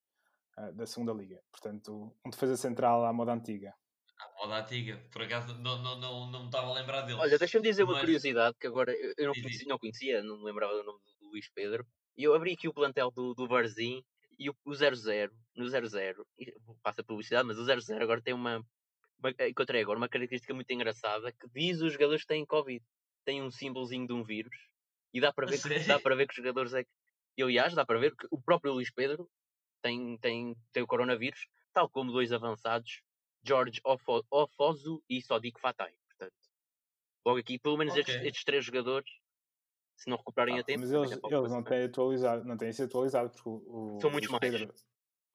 ah, da segunda liga. Portanto, um defesa central à moda antiga. A moda antiga. Por acaso não, não, não, não me estava a lembrar dele. Olha, deixa-me dizer uma Mas- curiosidade que agora eu não conhecia, não conhecia, não me lembrava do nome do Luís Pedro. E eu abri aqui o plantel do, do Varzim e o, o 00, no 00, e passa publicidade, mas o 00 agora tem uma, uma- Encontrei agora uma característica muito engraçada que diz os jogadores que têm Covid. Tem um símbolozinho de um vírus e dá para ver, que, dá para ver que os jogadores é que. E aliás, dá para ver que o próprio Luís Pedro tem, tem, tem o coronavírus, tal como dois avançados, George Ofo- Ofosu e Sodiq Fatay. Portanto, logo aqui, pelo menos estes, Ok. estes três jogadores, se não recuperarem Ah, a tempo, mas eles, eles não têm atualizado, não têm sido atualizados, porque o, o São muitos Luís mais. Pedro,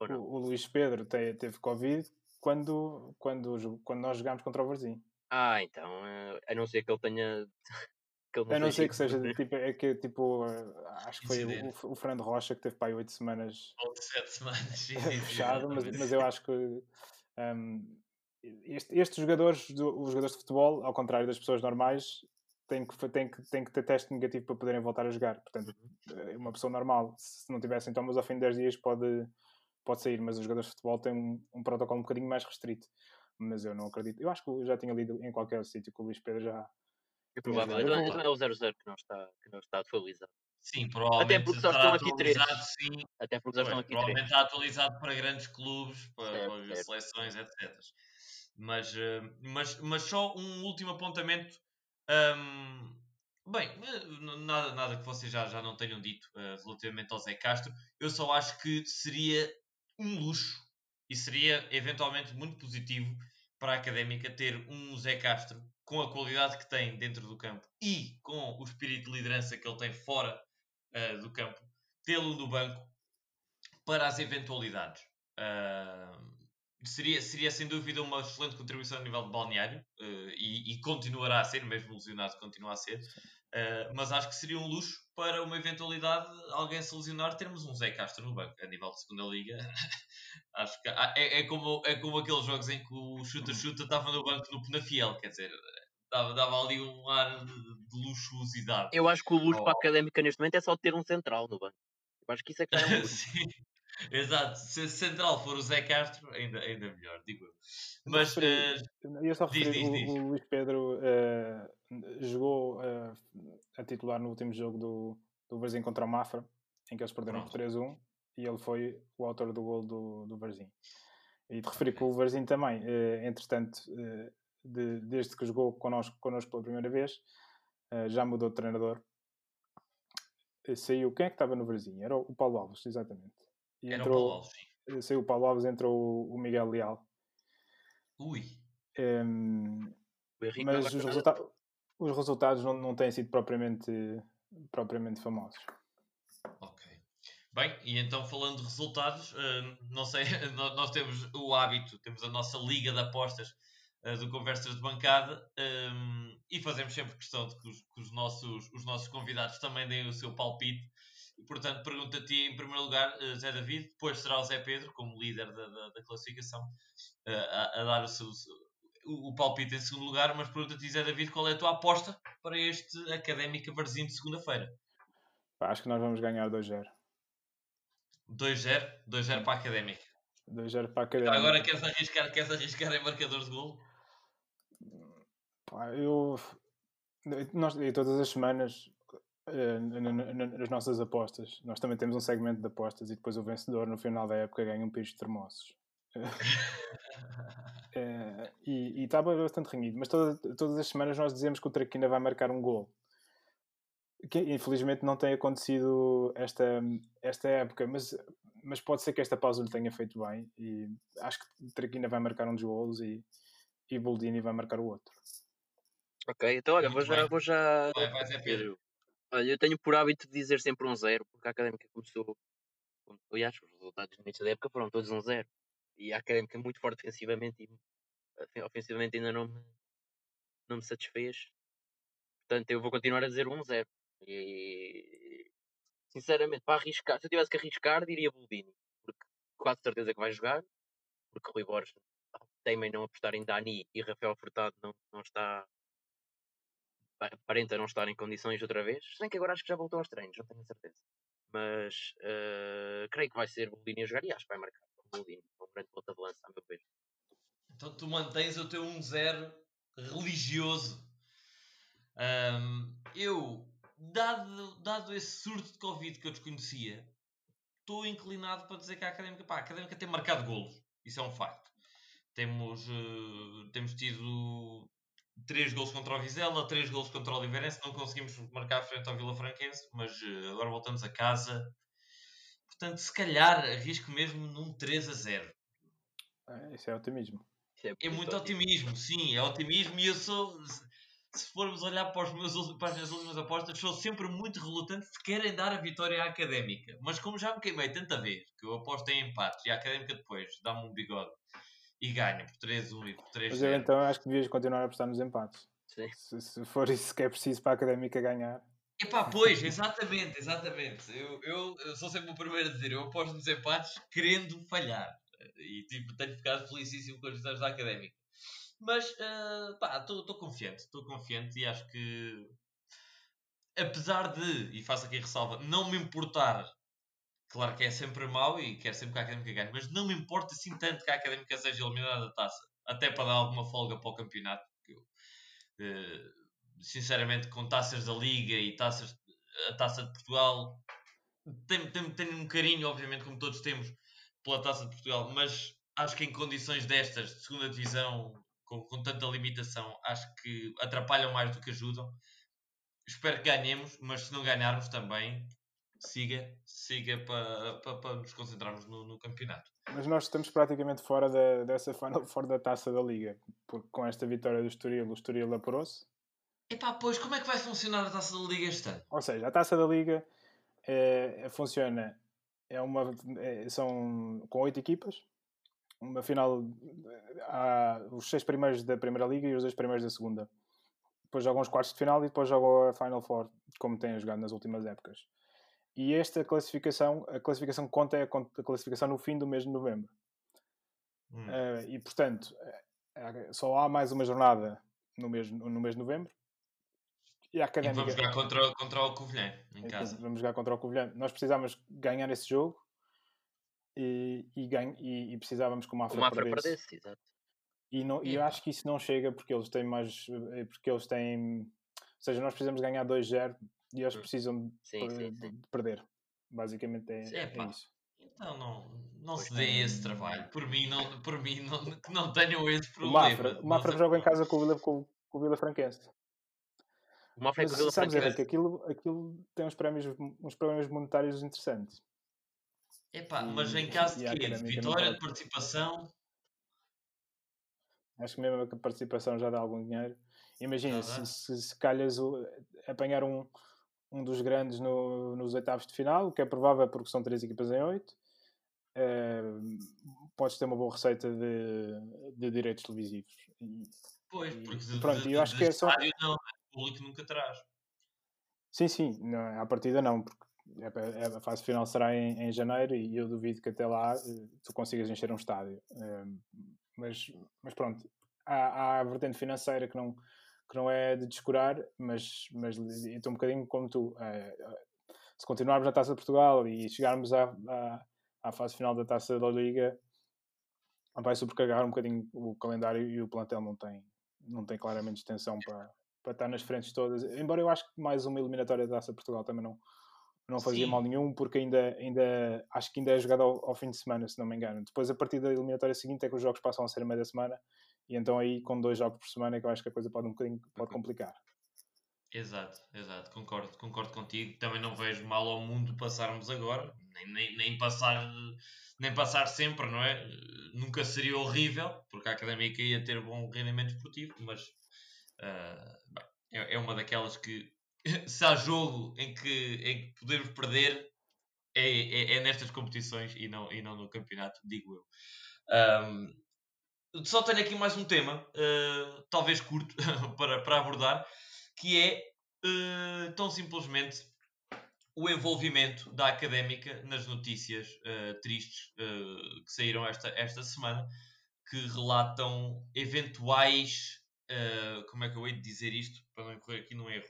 não? o, o Luís Pedro te- teve Covid quando, quando, quando nós jogámos contra o Varzim. Ah, então, eh, a não ser que ele tenha. que ele A não ser que seja imune. tipo, é que tipo, eh, acho que foi o, o, Fernando Rocha que teve para aí oito semanas Ou de sete semanas. Fechado, mas, mas eu acho que hum, este- estes jogadores, do- os jogadores de futebol, ao contrário das pessoas normais, têm que, têm que, têm que ter teste negativo para poderem voltar a jogar. Portanto, eh, uma pessoa normal, se não tiver sintomas ao fim de 10 dias, pode, pode sair, mas os jogadores de futebol têm um, um protocolo um bocadinho mais restrito. Mas eu não acredito. Eu acho que eu já tinha lido em qualquer sítio que o Luís Pedro já. É provável. Eu Então, é o 00 que não está, que não está atualizado. Sim, provavelmente porque só estão aqui três. sim. Até porque já Pois, estão aqui três. provavelmente está atualizado para grandes clubes, para, Certo, para certo. seleções, etc. Mas, eh, mas, mas só um último apontamento. Ahm, bem, eh, nada, nada que vocês já, já não tenham dito eh, relativamente ao Zé Castro. Eu só acho que seria um luxo e seria eventualmente muito positivo para a académica ter um Zé Castro com a qualidade que tem dentro do campo e com o espírito de liderança que ele tem fora eh, do campo, tê-lo no banco para as eventualidades. Ah, seria, seria sem dúvida uma excelente contribuição a nível de balneário eh, e, e continuará a ser, mesmo lesionado, continua a ser. Ah, mas acho que seria um luxo para uma eventualidade, alguém se lesionar, termos um Zé Castro no banco a nível de segunda liga. acho que é, é, como, é como aqueles jogos em que o chuta-chuta estava no banco no Penafiel, quer dizer, dava, dava ali um ar de, de luxuosidade. Eu acho que o luxo Oh. para a académica neste momento é só ter um central no banco. Eu acho que isso é que é um luxo. Sim, exato. Se central for o Zé Castro, ainda, ainda melhor, digo eu. Mas, referi- eh, Eu só diz, referir, diz, o, diz. o Luís Pedro eh, jogou eh, a titular no último jogo do, do Varzim contra o Mafra, em que eles perderam por Pronto. 3-1, e ele foi o autor do gol do, do Varzim. E de referir que o Varzim também, entretanto, de- desde que jogou connosco, connosco pela primeira vez, já mudou de treinador. saiu. Quem é que estava no Verzinho? Era o Paulo Alves, exatamente. E Era entrou, o Paulo Alves, sim. Saiu o Paulo Alves, entrou o Miguel Leal. Ui. Um, mas os, resulta os resultados não, não têm sido propriamente, propriamente famosos. Ok. Bem, e então falando de resultados, uh, não sei, nós temos o hábito, temos a nossa liga de apostas uh, do Conversas de Bancada um, e fazemos sempre questão de que, os, que os, nossos, os nossos convidados também deem o seu palpite. Portanto, pergunto a ti em primeiro lugar, uh, Zé David, depois será o Zé Pedro, como líder da, da, da classificação, a, a, dar o seu, o, palpite em segundo lugar, mas pergunta-te, Zé David, qual é a tua aposta para este Académica Varzinho de segunda-feira? Acho que nós vamos ganhar 2-0. 2-0? 2-0 para a Académica. 2-0 para a Académica. Agora queres arriscar, queres arriscar em marcadores de gol? Pá, eu... Nós, todas as semanas, eh, nas nossas apostas, nós também temos um segmento de apostas e depois o vencedor, no final da época, ganha um piso de termossos. É, e estava bastante renhido, mas toda, todas as semanas nós dizemos que o Traquina vai marcar um gol. Que infelizmente não tem acontecido esta, esta época, mas, mas pode ser que esta pausa lhe tenha feito bem. E acho que o Traquina vai marcar um dos golos e, e Boldini vai marcar o outro. Ok, então olha, vou já, vou já. Vai, vai ser Pedro. Olha, eu tenho por hábito de dizer sempre um zero, porque a académica começou. Aliás, os resultados no início da época foram todos um zero e a Académica muito forte defensivamente e ofensivamente ainda não me, não me satisfez. Portanto, eu vou continuar a dizer 1-0. E sinceramente, para arriscar, se eu tivesse que arriscar, diria Boldini, porque quase certeza que vai jogar, porque Rui Borges teima não apostar em Dani e Rafael Furtado não, não está aparenta não estar em condições outra vez, sem que agora acho que já voltou aos treinos, não tenho certeza. Mas uh, creio que vai ser Boldini a jogar e acho que vai marcar o Boldini grande ponta de lança, a meu ver. Então tu mantens o teu 1-0 religioso. Um, eu, dado, dado esse surto de Covid que eu desconhecia, estou inclinado para dizer que a Académica, pá, a Académica tem marcado golos. Isso é um facto. Temos, uh, temos tido 3 gols contra o Vizela, 3 gols contra o Oliveirense. Não conseguimos marcar frente ao Vila Franquense, mas uh, agora voltamos a casa. Portanto, se calhar arrisco mesmo num 3 a 0. É, isso é otimismo. Isso é, é, muito otimismo. otimismo, sim, é otimismo e eu sou. Se formos olhar para, os meus, para as minhas últimas apostas, sou sempre muito relutante se querem dar a vitória à académica. Mas como já me queimei tanta vez que eu aposto em empates e a académica depois dá-me um bigode e ganha por 3-1 e por 3 Mas eu então acho que devias continuar a apostar nos empates. Se, se, for isso que é preciso para a académica ganhar. Epá, pois, exatamente, exatamente. Eu, eu, eu sou sempre o primeiro a dizer, eu aposto nos empates querendo falhar. E tipo, tenho ficado felicíssimo com os resultados da académica. Mas, uh, pá, estou confiante, estou confiante e acho que, apesar de, e faço aqui a ressalva, não me importar, claro que é sempre mau e quero sempre que a académica ganhe, mas não me importa assim tanto que a académica seja eliminada da taça, até para dar alguma folga para o campeonato, porque eu, uh, sinceramente, com taças da Liga e taças, a taça de Portugal, tenho, tenho, tenho um carinho, obviamente, como todos temos pela Taça de Portugal, mas acho que em condições destas, de segunda divisão, com, com tanta limitação, acho que atrapalham mais do que ajudam. Espero que ganhemos, mas se não ganharmos também, siga, siga para, para, para nos concentrarmos no, no, campeonato. Mas nós estamos praticamente fora da, dessa final, fora da taça da Liga, porque com esta vitória do Estoril, o Estoril apurou-se. Epá, pois, como é que vai funcionar a taça da Liga este ano? Ou seja, a taça da Liga é, funciona é uma, é, são com oito equipas. Uma final, há os seis primeiros da Primeira Liga e os dois primeiros da Segunda. Depois jogam os quartos de final e depois jogam a Final Four, como têm jogado nas últimas épocas. E esta classificação, a classificação conta é a classificação no fim do mês de novembro. Hum. Uh, e portanto, uh, só há mais uma jornada no mês, no mês de novembro e a Académica... E vamos jogar contra, contra o Covilhã, em então, casa. Vamos jogar contra o Covilhã. Nós precisávamos ganhar esse jogo e, e, ganho, e, e precisávamos que o Mafra, o Mafra perdesse. perdesse exato. E, não, e eu acho que isso não chega porque eles têm mais... Eh, porque eles têm... Ou seja, nós precisamos ganhar 2-0 e eles hum. precisam sim, de, sim, sim. de, perder. Basicamente é, é isso. Então não, não se dê esse trabalho. Por mim, não, por mim não, não tenham esse problema. O Mafra, o Mafra joga em casa com o Vila, com, com o Vila Franquense. O Mafra é Mas correu da sabes, franquia. Henrique, aquilo, aquilo tem uns prémios, uns prémios monetários interessantes. Epá, mas em caso de quê? De vitória, de participação? Acho que mesmo a participação já dá algum dinheiro. Imagina, se, se, se calhas o, apanhar um, um dos grandes no, nos oitavos de final, o que é provável porque são três equipas em oito, eh, podes ter uma boa receita de, de direitos televisivos. Pois, porque de, pronto, de, eu acho que é só- não, né? o público nunca traz. sim, sim, não, à partida não, porque é é- a fase final será em, em janeiro e eu duvido que até lá eh, tu consigas encher um estádio. Eh, mas, mas pronto, há, há a vertente financeira que não, que não é de descurar, mas, mas estou um bocadinho como tu. eh, eh, se continuarmos a Taça de Portugal e chegarmos à, à, à fase final da Taça da Liga, vai sobrecarregar um bocadinho o calendário e o plantel não tem, não tem claramente extensão para, para estar nas frentes todas. Embora eu acho que mais uma eliminatória da Taça de Portugal também não, não fazia Sim. mal nenhum, porque ainda, ainda acho que ainda é jogado ao, ao fim de semana, se não me engano. Depois, a partir da eliminatória seguinte, é que os jogos passam a ser a meia da semana, e então aí, com dois jogos por semana, é que eu acho que a coisa pode um bocadinho pode complicar. Exato, exato, concordo, concordo contigo. Também não vejo mal ao mundo passarmos agora, nem, nem, nem passar nem passar sempre, não é? Nunca seria horrível, porque a académica ia ter bom rendimento esportivo, mas bem, é, é uma daquelas que se há jogo em que, em que podemos perder é, é, é nestas competições e não, e não no campeonato, digo eu. Ahm, só tenho aqui mais um tema, ah, talvez curto, para, para abordar, que é eh, tão simplesmente o envolvimento da académica nas notícias eh, tristes que saíram esta, esta semana, que relatam eventuais. como é que eu hei de dizer isto para não incorrer aqui num erro?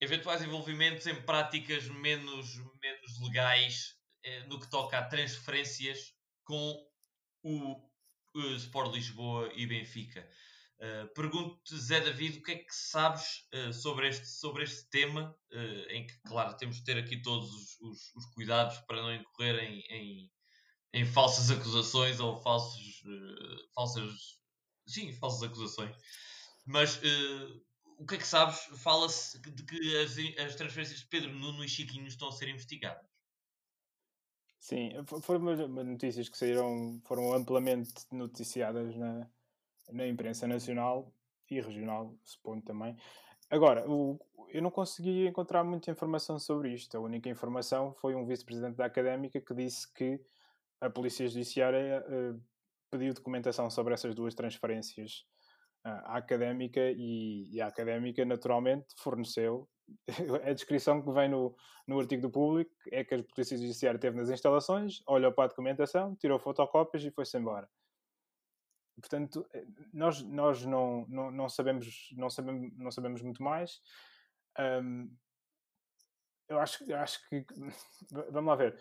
Eventuais envolvimentos em práticas menos, menos legais no que toca a transferências com o Sport Lisboa e Benfica. Uh, Pergunto-te, Zé David, o que é que sabes uh, sobre, este, sobre este tema, uh, em que, claro, temos de ter aqui todos os, os, os cuidados para não incorrer em, em, em falsas acusações ou falsos, falsas, sim, falsas acusações. Mas o que é que sabes? Fala-se de que as, as transferências de Pedro Nuno e Chiquinho estão a ser investigadas. Sim, fo- foram notícias que saíram, foram amplamente noticiadas na, na imprensa nacional e regional, suponho também. Agora, o- eu não consegui encontrar muita informação sobre isto. A única informação foi um vice-presidente da Académica que disse que a Polícia Judiciária eh, pediu documentação sobre essas duas transferências ah, à Académica e, e a Académica, naturalmente, forneceu. A descrição que vem no, no artigo do público é que a Polícia Judiciária esteve nas instalações, olhou para a documentação, tirou fotocópias e foi-se embora. Portanto, eh, nós, nós não, não, não, sabemos, não, sabemos, não sabemos muito mais. Ahm, eu acho, acho que. Vamos lá ver.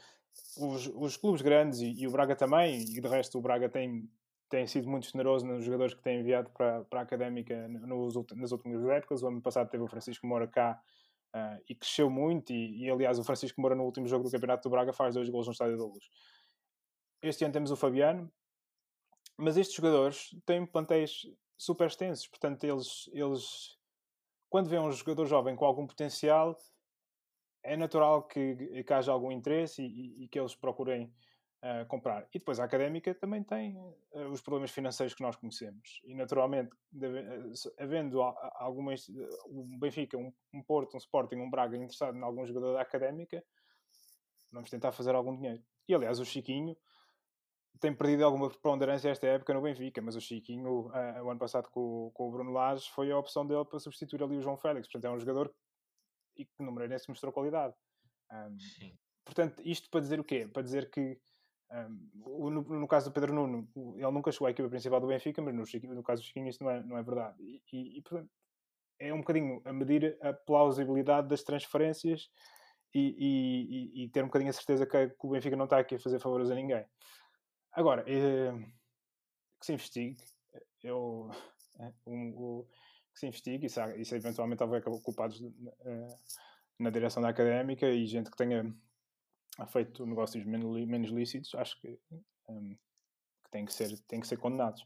Os, os clubes grandes e, e o Braga também, e de resto o Braga tem, tem sido muito generoso nos jogadores que tem enviado para, para a académica nos, nas últimas épocas. O ano passado teve o Francisco Moura cá ah, e cresceu muito. E, e, aliás, o Francisco Moura no último jogo do Campeonato do Braga faz dois gols no Estádio da Luz. Este ano temos o Fabiano, mas estes jogadores têm plantéis super extensos. Portanto, eles, eles quando vêem um jogador jovem com algum potencial, é natural que, que haja algum interesse e, e- e que eles procurem comprar. E depois a académica também tem ah, os problemas financeiros que nós conhecemos. E naturalmente, se- havendo algumas. um Benfica, um, um Porto, um Sporting, um Braga interessado em algum jogador da académica, vamos tentar fazer algum dinheiro. E aliás, o Chiquinho tem perdido alguma preponderância esta época no Benfica, mas o Chiquinho, ah, o ano passado com, o- com o Bruno Lage, foi a opção dele para substituir ali o João Félix. Portanto, é um jogador e que no Moreirense mostrou qualidade. Um, Sim. portanto, isto para dizer o quê? Para dizer que, um, no, no caso do Pedro Nuno, ele nunca chegou à equipa principal do Benfica, mas no, no caso do Chiquinho isso não é, não é verdade. E, e- portanto, é um bocadinho a medir a plausibilidade das transferências e, e- ter um bocadinho a certeza que, que o Benfica não está aqui a fazer favores a ninguém. Agora, eh, que se investigue. Eu, eh, um- o- que se investigue e se eventualmente houver culpados eh, na direção da académica e gente que tenha feito negócios menos, lícitos, acho que, hum, que têm que ser, têm que ser condenados.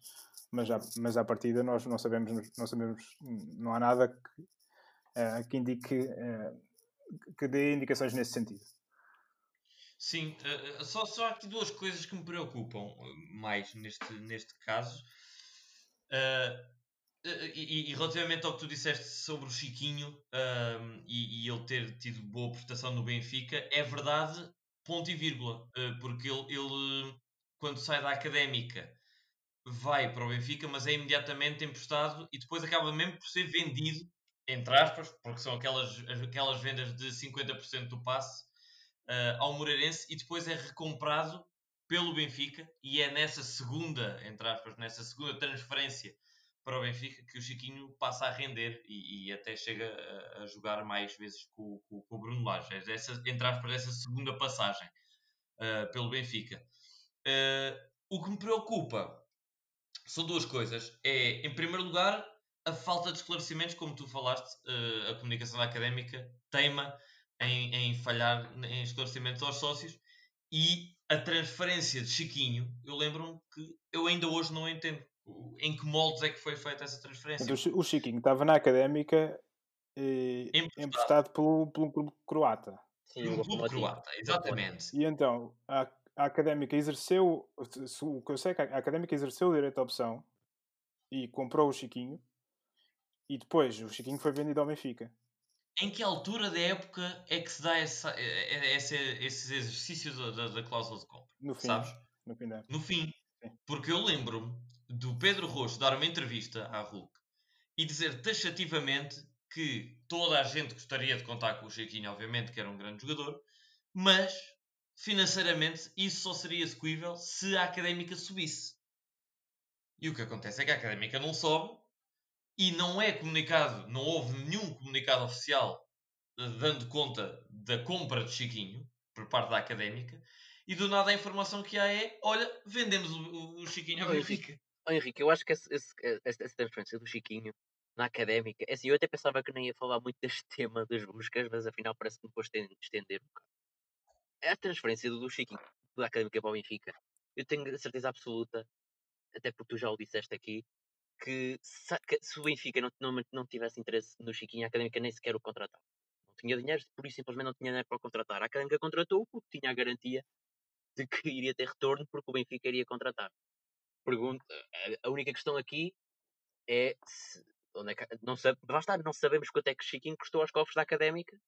Mas, à, mas à partida nós não sabemos, não sabemos, não há nada que, uh, que indique, uh, que dê indicações nesse sentido. Sim, uh, só, só há aqui duas coisas que me preocupam mais neste, neste caso. E, e, relativamente ao que tu disseste sobre o Chiquinho e, e ele ter tido boa prestação no Benfica, é verdade, ponto e vírgula, porque ele, ele quando sai da académica vai para o Benfica, mas é imediatamente emprestado e depois acaba mesmo por ser vendido, entre aspas, porque são aquelas, aquelas vendas de 50% do passe uh, ao Moreirense e depois é recomprado pelo Benfica e é nessa segunda, entre aspas, nessa segunda transferência para o Benfica que o Chiquinho passa a render e, e até chega a, a, jogar mais vezes com, com, com o Bruno Lage. É essa, entre aspas, essa segunda passagem uh, pelo Benfica. Uh, o que me preocupa são duas coisas. É, em primeiro lugar, a falta de esclarecimentos, como tu falaste, uh, a comunicação académica teima em, em, falhar em esclarecimentos aos sócios e a transferência de Chiquinho, eu lembro-me que eu ainda hoje não entendo em que moldes é que foi feita essa transferência. Então, o Chiquinho estava na académica e emprestado, emprestado pelo, pelo clube croata. Sim, um clube croata, exatamente. E então, a a académica exerceu, o que eu sei é que a académica exerceu o direito à opção e comprou o Chiquinho e depois o Chiquinho foi vendido ao Benfica. Em que altura da época é que se dá essa, essa, esse exercício da, da, da, cláusula de compra? No fim. Sabes? No fim. Da... No fim. Porque eu lembro-me do Pedro Rocha dar uma entrevista à Hulk e dizer taxativamente que toda a gente gostaria de contar com o Chiquinho, obviamente, que era um grande jogador, mas financeiramente, isso só seria execuível se a académica subisse. E o que acontece é que a académica não sobe e não é comunicado, não houve nenhum comunicado oficial eh, dando conta da compra de Chiquinho por parte da académica e do nada a informação que há é: olha, vendemos o, o Chiquinho ao Benfica. Oh, Henrique, eu acho que essa transferência do Chiquinho na académica, é assim, eu até pensava que nem ia falar muito deste tema das buscas, mas afinal parece que depois tem de estender um bocado a transferência do Chiquinho da Académica para o Benfica, eu tenho a certeza absoluta, até porque tu já o disseste aqui, que se, que, se o Benfica não, não, não, tivesse interesse no Chiquinho, a Académica nem sequer o contratava. Não tinha dinheiro, por isso simplesmente não tinha dinheiro para o contratar. A Académica contratou porque tinha a garantia de que iria ter retorno porque o Benfica iria contratar. Pergunta, a única questão aqui é se, onde é que, não, sabe, basta, não sabemos quanto é que Chiquinho custou aos cofres da Académica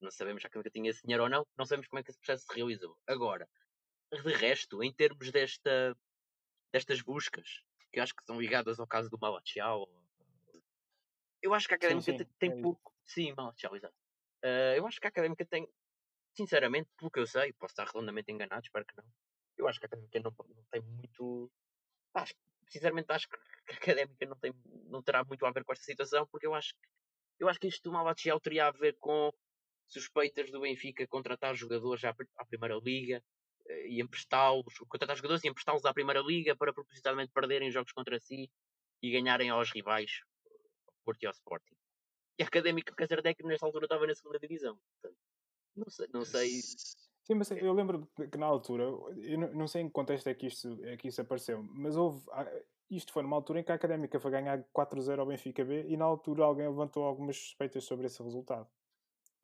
não sabemos já que tinha esse dinheiro ou não, não sabemos como é que esse processo se realizou. Agora, de resto, em termos desta, destas buscas, que eu acho que são ligadas ao caso do Malachial, eu acho que a académica sim, sim. tem, tem é pouco. Sim, Malachial, exato. Uh, eu acho que a académica tem, sinceramente, pelo que eu sei, posso estar redondamente enganado, espero que não. Eu acho que a académica não, não tem muito. Acho, sinceramente, acho que a académica não, tem, não terá muito a ver com esta situação, porque eu acho que eu acho que isto do Malachial teria a ver com suspeitas do Benfica contratar jogadores à, à Primeira Liga eh, e emprestá-los, contratar jogadores e emprestá-los à Primeira Liga para propositadamente perderem jogos contra si e ganharem aos rivais, Porto e ao Sporting. E a Académica Casardec nesta altura estava na segunda divisão. Portanto, não sei, não sei. Sim, mas eu lembro que na altura, eu não sei em que contexto é que isto, é que isso apareceu, mas houve. Isto foi numa altura em que a Académica foi ganhar 4-0 ao Benfica B e na altura alguém levantou algumas suspeitas sobre esse resultado.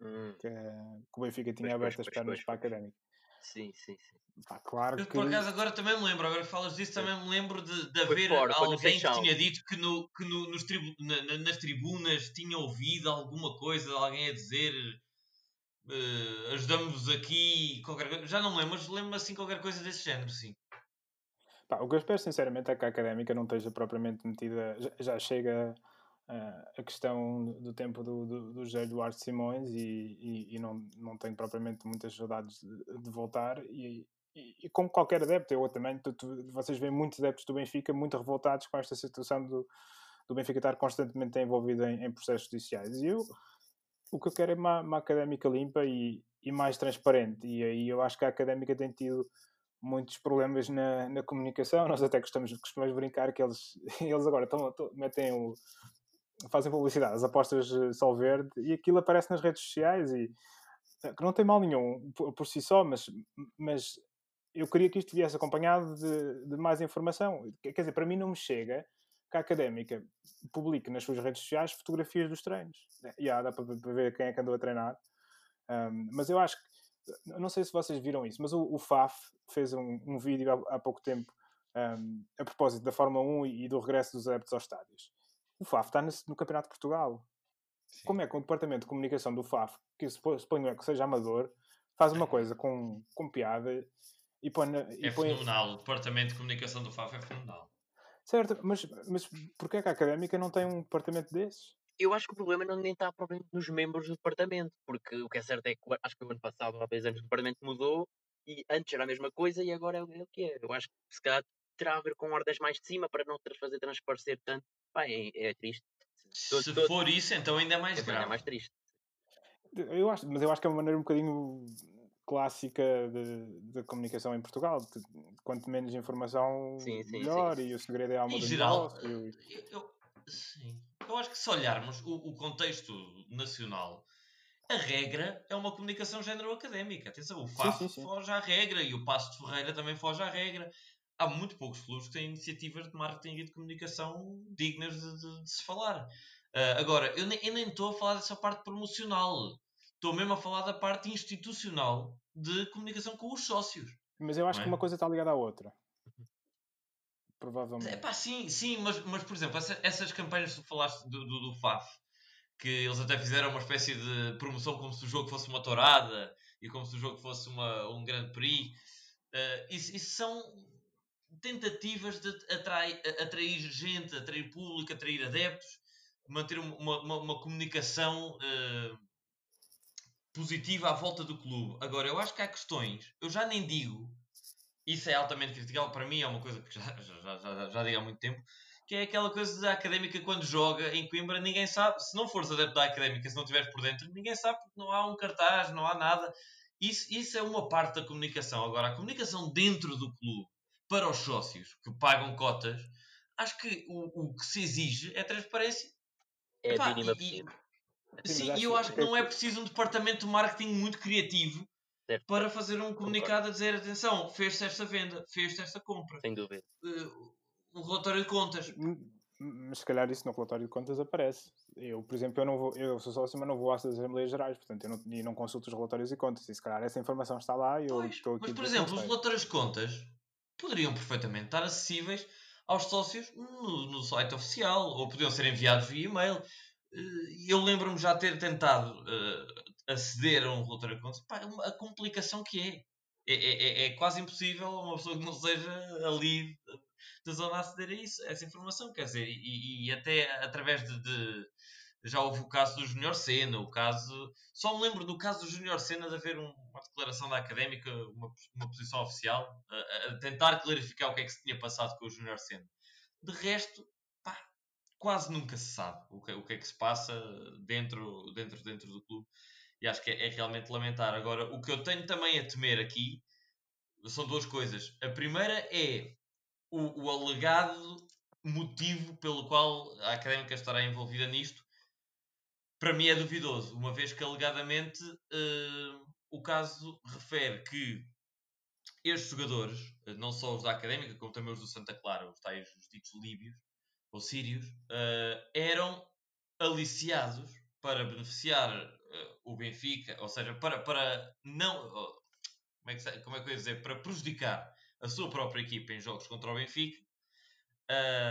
Hum. Que, que, o Benfica tinha pois, aberto pois, as pernas pois, para a Académica. Sim, sim, sim. Pá, claro eu, que... Por acaso agora também me lembro, agora que falas disso, também me lembro de, de haver fora, alguém que tinha dito que, no, que no, nos tribu, na, nas tribunas tinha ouvido alguma coisa, alguém a dizer uh, ajudamos-vos aqui, qualquer coisa. Já não lembro, mas lembro-me assim qualquer coisa desse género, sim. Pá, o que eu espero sinceramente é que a académica não esteja propriamente metida, já, já chega uh, a questão do tempo do, do, do José Eduardo Simões e, e, e, não, não tenho propriamente muitas saudades de, de voltar e, e, como qualquer adepto, eu também, tu, tu, vocês veem muitos adeptos do Benfica muito revoltados com esta situação do, do Benfica estar constantemente envolvido em, em processos judiciais e eu o que eu quero é uma, uma académica limpa e, e mais transparente e aí eu acho que a académica tem tido muitos problemas na, na comunicação. Nós até gostamos, costumamos brincar que eles, eles agora estão, estão, metem o, fazem publicidade, as apostas sol verde, e aquilo aparece nas redes sociais e eh, que não tem mal nenhum por, por si só, mas, mas eu queria que isto viesse acompanhado de, de, mais informação. Quer dizer, para mim não me chega que a académica publique nas suas redes sociais fotografias dos treinos. E yeah, dá para ver quem é que andou a treinar. Um, mas eu acho que, não sei se vocês viram isso, mas o, o FAF fez um, um vídeo há, há, pouco tempo um, a propósito da Fórmula 1 e, e do regresso dos adeptos aos estádios. O FAF está nesse, no Campeonato de Portugal. Sim. Como é que o departamento de comunicação do FAF, que suponho que seja amador, faz uma coisa com, com piada e põe. E é põe... fenomenal. O departamento de comunicação do FAF é fenomenal. Certo, mas, mas porquê é que a académica não tem um departamento desses? Eu acho que o problema não nem está propriamente nos membros do departamento, porque o que é certo é que acho que o ano passado, há dois anos, o departamento mudou e antes era a mesma coisa e agora é o que é. Eu acho que se calhar terá a ver com ordens mais de cima para não fazer transparecer tanto. Pá, é, é triste. Todo, se todo... for isso, então ainda é mais então grave. é mais triste. Eu acho, mas eu acho que é uma maneira um bocadinho clássica de comunicação em Portugal. Quanto menos informação, sim, sim, melhor. Sim. E o segredo é a alma em do geral, negócio. Eu, sim. eu acho que se olharmos o, o, contexto nacional, a regra é uma comunicação género-académica. Atenção, o FAF foge à regra e o Passo de Ferreira também foge à regra. Há muito poucos clubes que têm iniciativas de marketing e de comunicação dignas de, de, de se falar. Uh, agora, eu eu nem estou a falar dessa parte promocional. Estou mesmo a falar da parte institucional de comunicação com os sócios. Mas eu acho é? que uma coisa está ligada à outra. Provavelmente. É pá, sim, sim, mas, mas por exemplo, essa, essas campanhas que tu falaste do, do, do, FAF, que eles até fizeram uma espécie de promoção como se o jogo fosse uma tourada e como se o jogo fosse uma, um grande prix, uh, isso, isso são tentativas de atrair, atrair gente, atrair público, atrair adeptos, manter uma, uma, uma comunicação. Uh, positiva à volta do clube. Agora, eu acho que há questões, eu já nem digo, isso é altamente criticável, para mim é uma coisa que já, já, já, já digo há muito tempo, que é aquela coisa da académica quando joga em Coimbra, ninguém sabe, se não fores adepto da académica, se não estiveres por dentro, ninguém sabe porque não há um cartaz, não há nada. Isso, isso é uma parte da comunicação. Agora, a comunicação dentro do clube, para os sócios que pagam cotas, acho que o, o que se exige é transparência. É Epá, mínima e, Sim, e eu acho que não é preciso um departamento de marketing muito criativo certo. para fazer um comunicado a dizer atenção, fez-se esta venda, fez-se esta compra. Sem dúvida. Uh, um relatório de contas. Hum, mas se calhar isso no relatório de contas aparece. Eu, por exemplo, eu, não vou, eu sou sócio, mas não vou às Assembleias Gerais, portanto, eu não, e não consulto os relatórios e contas. E se calhar essa informação está lá e eu pois, estou aqui. Mas, por exemplo, os relatórios de contas poderiam perfeitamente estar acessíveis aos sócios no, no site oficial ou podiam ser enviados via e-mail. Eh, eu lembro-me já ter tentado uh, aceder a um de contas. Pá, é a complicação que é. É, é. é, é, quase impossível uma pessoa que não seja ali da zona aceder a isso, essa informação. Quer dizer, e, e até através de, de, Já houve o caso do Júnior Senna, o caso. Só me lembro do caso do Júnior Senna de haver um, uma declaração da académica, uma, uma posição oficial, a, a, tentar clarificar o que é que se tinha passado com o Júnior Senna. De resto, quase nunca se sabe o que, o que é que se passa dentro, dentro, dentro do clube. E acho que é, é, realmente lamentar. Agora, o que eu tenho também a temer aqui são duas coisas. A primeira é o, o alegado motivo pelo qual a académica estará envolvida nisto. Para mim é duvidoso, uma vez que alegadamente uh, o caso refere que estes jogadores, não só os da académica, como também os do Santa Clara, os tais os ditos líbios, ou sírios, uh, eram aliciados para beneficiar uh, o Benfica, ou seja, para, para não. Uh, como, é que, como é que eu ia dizer? Para prejudicar a sua própria equipa em jogos contra o Benfica,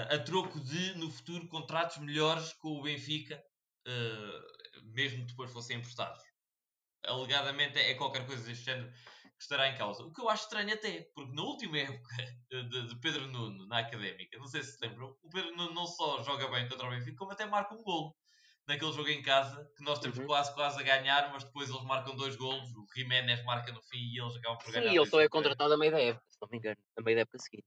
a troco de, no futuro, contratos melhores com o Benfica, mesmo depois fossem emprestados. Alegadamente é qualquer coisa deste género que estará em causa. O que eu acho estranho até, porque na última época de, de Pedro Nuno na Académica, não sei se se lembram, o Pedro Nuno não só joga bem contra o Benfica, como até marca um gol. Naquele jogo em casa, que nós temos uhum. quase, quase a ganhar, mas depois eles marcam dois golos, o Jiménez marca no fim e eles acabam por ganhar. Sim, ele só é contratado a meio da época, se não me engano, a meio da época seguinte.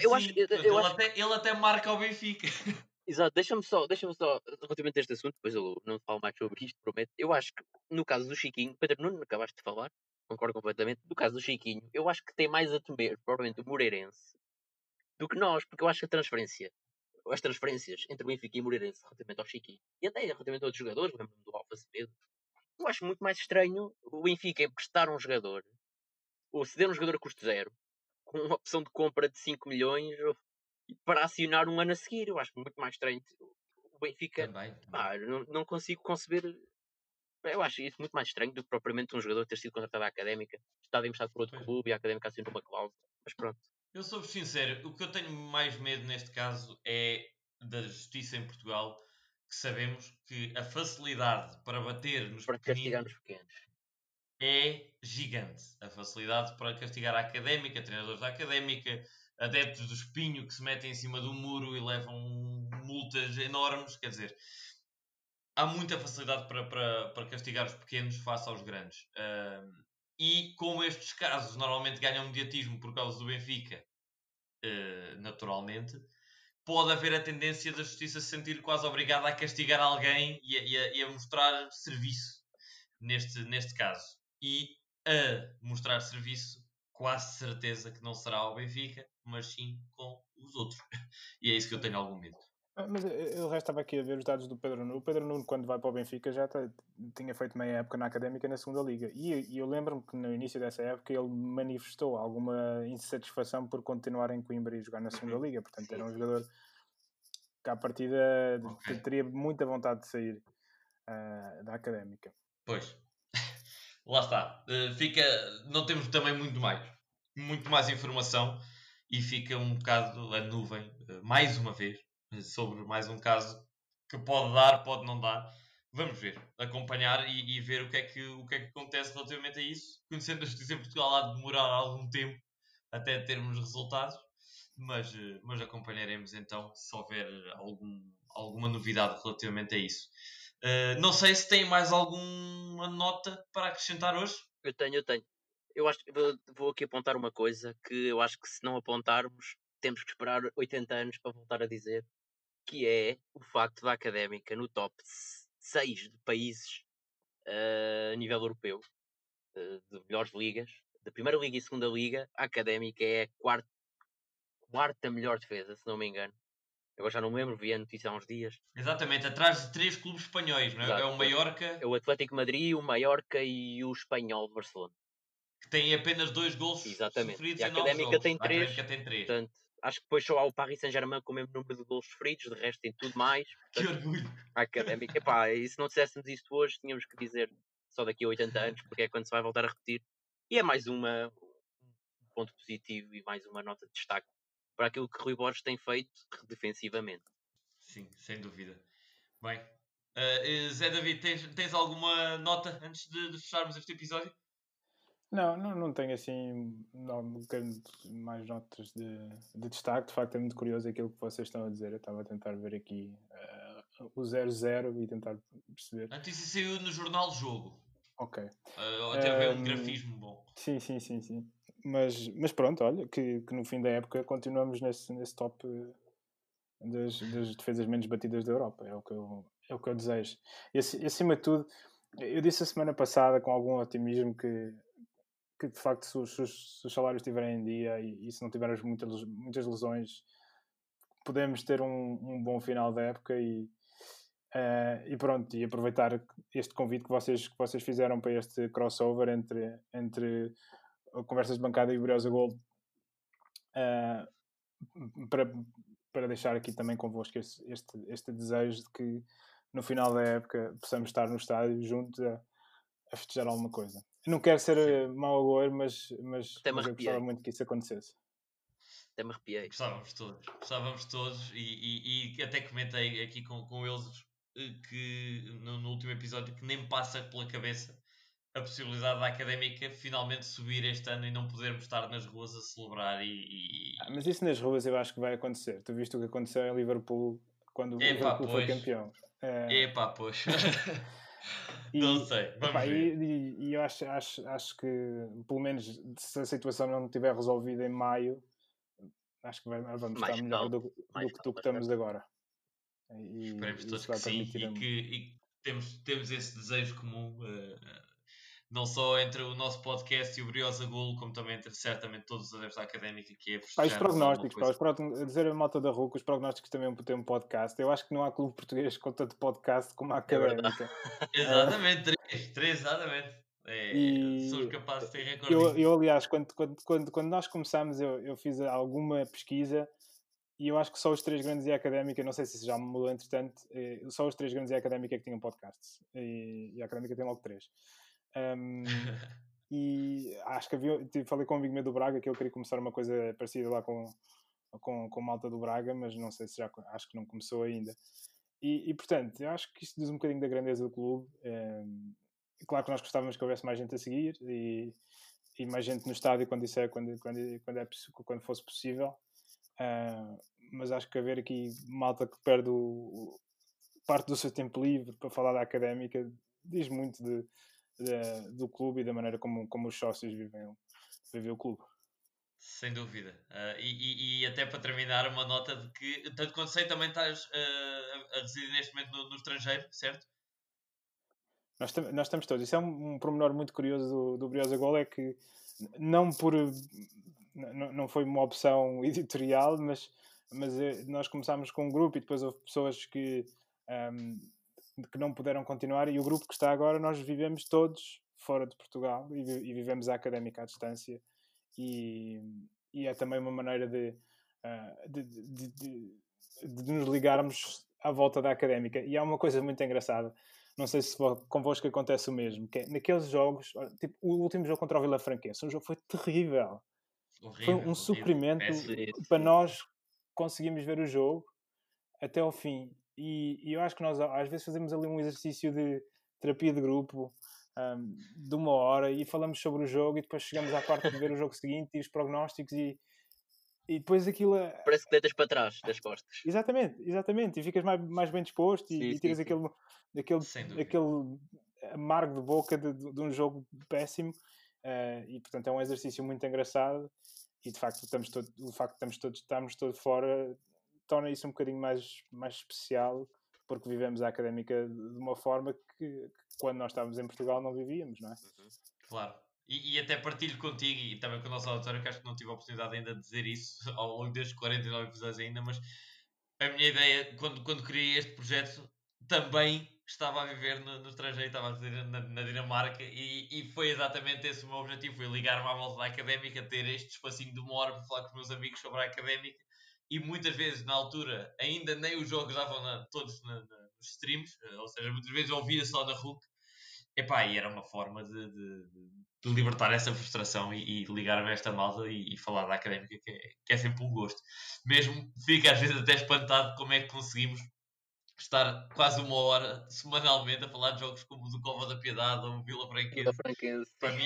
eu Sim, acho, eu, eu ele, acho... Até, ele até marca o Benfica. Exato, deixa-me só, deixa-me só, relativamente a este assunto, depois eu não falo mais sobre isto, prometo. Eu acho que, no caso do Chiquinho, Pedro Nuno, acabaste de falar, concordo completamente. No caso do Chiquinho, eu acho que tem mais a temer, provavelmente, o Moreirense do que nós, porque eu acho que a transferência, as transferências entre o Benfica e o Moreirense relativamente ao Chiquinho, e até relativamente a outros jogadores, lembro-me do Alfa Semedo, eu acho muito mais estranho o Benfica emprestar um jogador, ou ceder um jogador a custo zero, com uma opção de compra de 5 milhões, para acionar um ano a seguir. Eu acho muito mais estranho. O Benfica, Também. também. pá, não, não consigo conceber. Eu acho isso muito mais estranho do que propriamente um jogador ter sido contratado à académica, estado emprestado por outro Pois. clube e a académica assinou uma cláusula. Mas pronto, Eu sou sincero, o que eu tenho mais medo neste caso é da justiça em Portugal, que sabemos que a facilidade para bater nos para pequeninos nos pequenos. é gigante. A facilidade para castigar a académica, treinadores da académica, adeptos do espinho que se metem em cima do muro e levam multas enormes. Quer dizer, há muita facilidade para, para, para castigar os pequenos face aos grandes. Ahm, e como estes casos normalmente ganham mediatismo por causa do Benfica, eh, naturalmente, pode haver a tendência da justiça se sentir quase obrigada a castigar alguém e a, e a- e a mostrar serviço neste, neste caso. E a mostrar serviço, quase certeza que não será ao Benfica, mas sim com os outros. E é isso que eu tenho algum medo. Ah, Mas eu resto estava aqui a ver os dados do Pedro Nuno. O Pedro Nuno, quando vai para o Benfica, já tá- tinha feito meia época na Académica na segunda Liga. E, e eu lembro-me que no início dessa época ele manifestou alguma insatisfação por continuar em Coimbra e jogar na segunda Liga. Portanto, era um jogador que à partida Ok. teria muita vontade de sair ah, da Académica. Pois. Lá está. Eh, fica. Não temos também muito mais. Muito mais informação e fica um bocado a nuvem, eh, mais uma vez, sobre mais um caso que pode dar, pode não dar. Vamos ver, acompanhar e, e ver o que, é que, o que é que acontece relativamente a isso. Conhecendo a justiça em Portugal, há de demorar algum tempo até termos resultados, mas, eh, mas acompanharemos então se houver algum, alguma novidade relativamente a isso. Uh, não sei se tem mais alguma nota para acrescentar hoje. Eu tenho, eu tenho. Eu acho que vou aqui apontar uma coisa que eu acho que se não apontarmos, temos que esperar 80 anos para voltar a dizer, que é o facto da académica no top 6 de países eh, a nível europeu, eh, de melhores ligas, da primeira liga e segunda liga, a académica é a quarta, quarta melhor defesa, se não me engano. Agora já não me lembro, vi a notícia há uns dias. Exatamente, atrás de três clubes espanhóis, não é? Exato. É o Mallorca, É o Atlético Madrid, o Mallorca e o Espanhol de Barcelona. que tem apenas dois gols Exatamente. sofridos E a em Académica tem A três, Académica tem três. Portanto, acho que depois só há o Paris Saint-Germain com o mesmo número de gols sofridos, de resto tem tudo mais. Que orgulho. A académica, pá, e se não dissessemos isto hoje, tínhamos que dizer só daqui a 80 anos, porque é quando se vai voltar a repetir. E é mais uma, um ponto positivo e mais uma nota de destaque para aquilo que Rui Borges tem feito defensivamente. Sim, sem dúvida. Bem, uh, Zé David, tens, tens alguma nota antes de, de fecharmos este episódio? Não, não, não tenho assim não, mais notas de, de destaque. De facto, é muito curioso aquilo que vocês estão a dizer. Eu estava a tentar ver aqui ah, o 0-0 e tentar perceber. A notícia saiu no jornal Jogo. Ok. Uh, até haver um Ehm, grafismo bom. Sim, sim, sim, sim. Mas, mas pronto, olha, que, que no fim da época continuamos nesse, nesse top eh, das, das defesas menos batidas da Europa. É o que eu, é o que eu desejo. E acima de tudo, eu disse a semana passada com algum otimismo que, que de facto, se os, se os- salários estiverem em dia e, e se não tivermos muitas, muitas lesões, podemos ter um, um bom final da época e, eh, e pronto, e aproveitar este convite que vocês, que vocês fizeram para este crossover entre, entre Conversas de Bancada e Briosa Gold eh, para, para deixar aqui também convosco este, este, este desejo de que no final da época possamos estar no estádio juntos a, a festejar alguma coisa. Não quero ser eh, mau agouro, mas, mas, mas eu gostava muito que isso acontecesse. Até me arrepiei. Gostávamos todos, gostávamos todos e, e- e até comentei aqui com, com eles eh, que no, no último episódio que nem passa pela cabeça a possibilidade da académica finalmente subir este ano e não podermos estar nas ruas a celebrar e, e- Ah, mas isso nas ruas eu acho que vai acontecer. Tu viste o que aconteceu em Liverpool quando o Liverpool foi campeão. Eh, Epá, pois. E- não sei, vamos ver. e, e- e eu acho, acho, acho que, pelo menos, se a situação não estiver resolvida em maio, acho que vamos Mais estar melhor calmo, do, do que, calmo, que estamos agora. E, Esperemos todos que sim e que, e temos, temos esse desejo comum, eh, não só entre o nosso podcast e o Briosa Golo, como também entre certamente todos os adeptos da académica, que é Pá, os prognósticos, pá, os progn- a dizer a malta da rua que os prognósticos também têm um podcast. Eu acho que não há clube português com tanto podcast como a É académica. Exatamente, três, três, exatamente. É, E Somos capazes de ter recorde. Eu, eu, aliás, quando, quando, quando, quando nós começámos, eu, eu fiz alguma pesquisa e eu acho que só os três grandes e a académica, não sei se isso já mudou entretanto, eh, só os três grandes e a académica que tinham podcasts. E, e a académica tem logo três. Um, e acho que havia, tipo, falei com um amigo meu do Braga que ele queria começar uma coisa parecida lá com, com, com malta do Braga, mas não sei se já, acho que não começou ainda. E, e portanto, eu acho que isto diz um bocadinho da grandeza do clube. Um, claro que nós gostávamos que houvesse mais gente a seguir e, e mais gente no estádio quando isso é, quando, quando, quando, é, quando fosse possível. Uh, mas acho que haver aqui malta que perde o, parte do seu tempo livre para falar da académica diz muito de, de, do clube e da maneira como, como os sócios vivem, vivem o clube. Sem dúvida. Uh, e, e, e, até para terminar, uma nota de que, tanto quanto sei, também estás uh, a residir neste momento no, no estrangeiro, certo? Nós, nós estamos todos. Isso é um, um pormenor muito curioso do, do Briosa Gol, é que não por não, foi uma opção editorial, mas, mas eh, nós começámos com um grupo e depois houve pessoas que, um, que não puderam continuar e o grupo que está agora nós vivemos todos fora de Portugal e, e vivemos a académica à distância. E, e é também uma maneira de, uh, de, de, de, nos ligarmos à volta da académica. E há uma coisa muito engraçada não sei se convosco acontece o mesmo, que é, naqueles jogos, tipo, o último jogo contra o Vila Franquense, um jogo foi terrível. Horrível, foi um horrível, sofrimento para nós conseguirmos ver o jogo até ao fim. E, e, eu acho que nós às vezes fazemos ali um exercício de terapia de grupo um, de uma hora e falamos sobre o jogo e depois chegamos à parte de ver o jogo seguinte e os prognósticos e, e depois aquilo. É Parece que deitas para trás das costas. Exatamente, exatamente. E ficas mais, mais bem disposto e, sim, e tiras sim, aquele, sim. aquele, aquele amargo de boca de, de, de um jogo péssimo. Uh, e portanto é um exercício muito engraçado. E de facto, estamos todo, o facto de estamos todos, estamos todos fora torna isso um bocadinho mais, mais especial porque vivemos a académica de uma forma que, que quando nós estávamos em Portugal não vivíamos, não é? Uhum. Claro. E, e, até partilho contigo e também com o nosso auditório, que acho que não tive a oportunidade ainda de dizer isso ao longo destes 49 episódios ainda, mas a minha ideia, quando, quando criei este projeto, também estava a viver no, no estrangeiro, estava a viver na, na Dinamarca e, e, foi exatamente esse o meu objetivo, foi ligar-me à volta da académica, ter este espacinho de uma hora para falar com os meus amigos sobre a académica e muitas vezes na altura ainda nem os jogos davam na, todos na, na, nos streams, ou seja, muitas vezes ouvia só na RUC Epá, e era uma forma de, de, de libertar essa frustração e, e ligar-me a esta malta e, e, falar da académica, que é, que é sempre um gosto. Mesmo fico às vezes até espantado como é que conseguimos estar quase uma hora semanalmente a falar de jogos como o do Cova da Piedade ou o Vila Franquense. Franquense. Para mim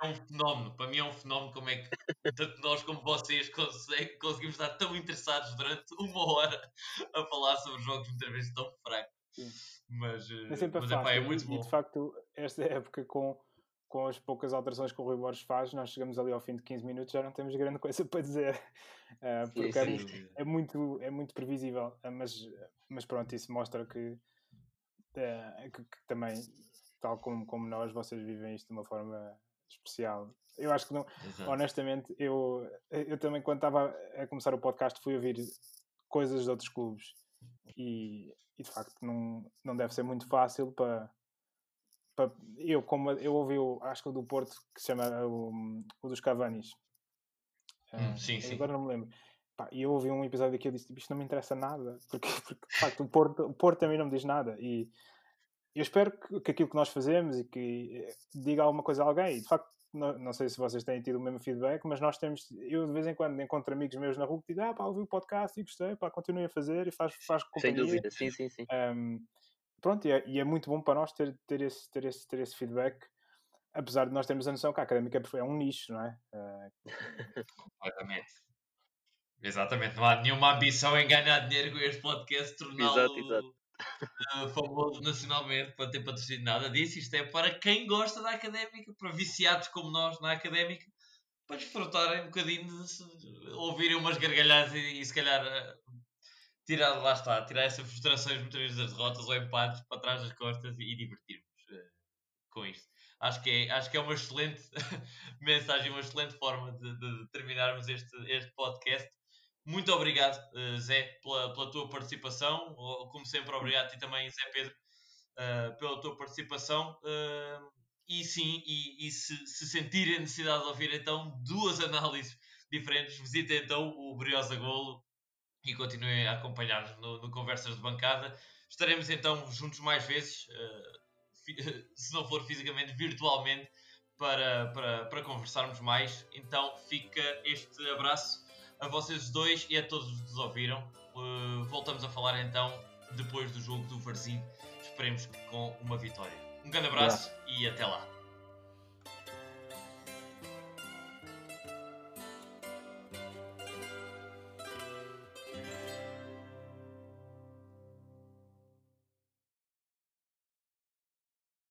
é um fenómeno. Para mim é um fenómeno como é que tanto nós como vocês conseguimos estar tão interessados durante uma hora a falar sobre jogos muitas vezes tão fracos. Sim. Mas, é sempre mas fácil. é muito bom. E de facto, esta época com, com as poucas alterações que o Rui Borges faz, nós chegamos ali ao fim de 15 minutos já não temos grande coisa para dizer. Uh, porque sim, é, é, muito, é muito previsível. Uh, mas, mas pronto, isso mostra que, uh, que, que, também, tal como, como nós, vocês vivem isto de uma forma especial. Eu acho que não, Exato. honestamente, eu, eu também quando estava a começar o podcast fui ouvir coisas de outros clubes e, e de facto não, não deve ser muito fácil para, para eu como eu ouvi o, acho que o do Porto que se chama o, o dos Cavanis hum, uh, sim, sim. agora não me lembro e eu ouvi um episódio que eu disse isto não me interessa nada porque, porque de facto o Porto, o Porto também não me diz nada e eu espero que, que aquilo que nós fazemos e que eh, diga alguma coisa a alguém e de facto não, não, sei se vocês têm tido o mesmo feedback, mas nós temos, eu de vez em quando encontro amigos meus na rua que dizem, ah pá, ouvi o podcast e gostei, pá, continuem a fazer e faz, faz companhia. Sem dúvida, sim, sim, sim. Um, pronto, e é, e é, muito bom para nós ter, ter, esse, ter, esse, ter esse feedback, apesar de nós termos a noção que a académica é um nicho, não é? Uh... Completamente. Exatamente, não há nenhuma ambição em ganhar dinheiro com este podcast, torná-lo uh, famoso nacionalmente para ter patrocínio, nada disso. Isto é para quem gosta da académica, para viciados como nós na académica, para desfrutarem um bocadinho de ouvirem umas gargalhadas e, e se calhar uh, tirar, lá está, tirar essas frustrações muitas vezes das derrotas ou empates para trás das costas e, e divertirmos uh, com isto. Acho que, é, acho que é uma excelente mensagem, uma excelente forma de, de terminarmos este, este podcast. Muito obrigado, uh, Zé, pela, pela, tua participação. Como sempre, obrigado a ti também, Zé Pedro, uh, pela tua participação. Uh, e sim, e, e se, se, sentirem necessidade de ouvir então duas análises diferentes, visitem então o Briosa Golo e continuem a acompanhar-nos no, no, Conversas de Bancada. Estaremos então juntos mais vezes, se não for fisicamente, virtualmente, para, para, para conversarmos mais. Então fica este abraço a vocês dois e a todos os que nos ouviram. Uh, voltamos a falar então depois do jogo do Varzim. Esperemos que com uma vitória. Um grande abraço e até lá.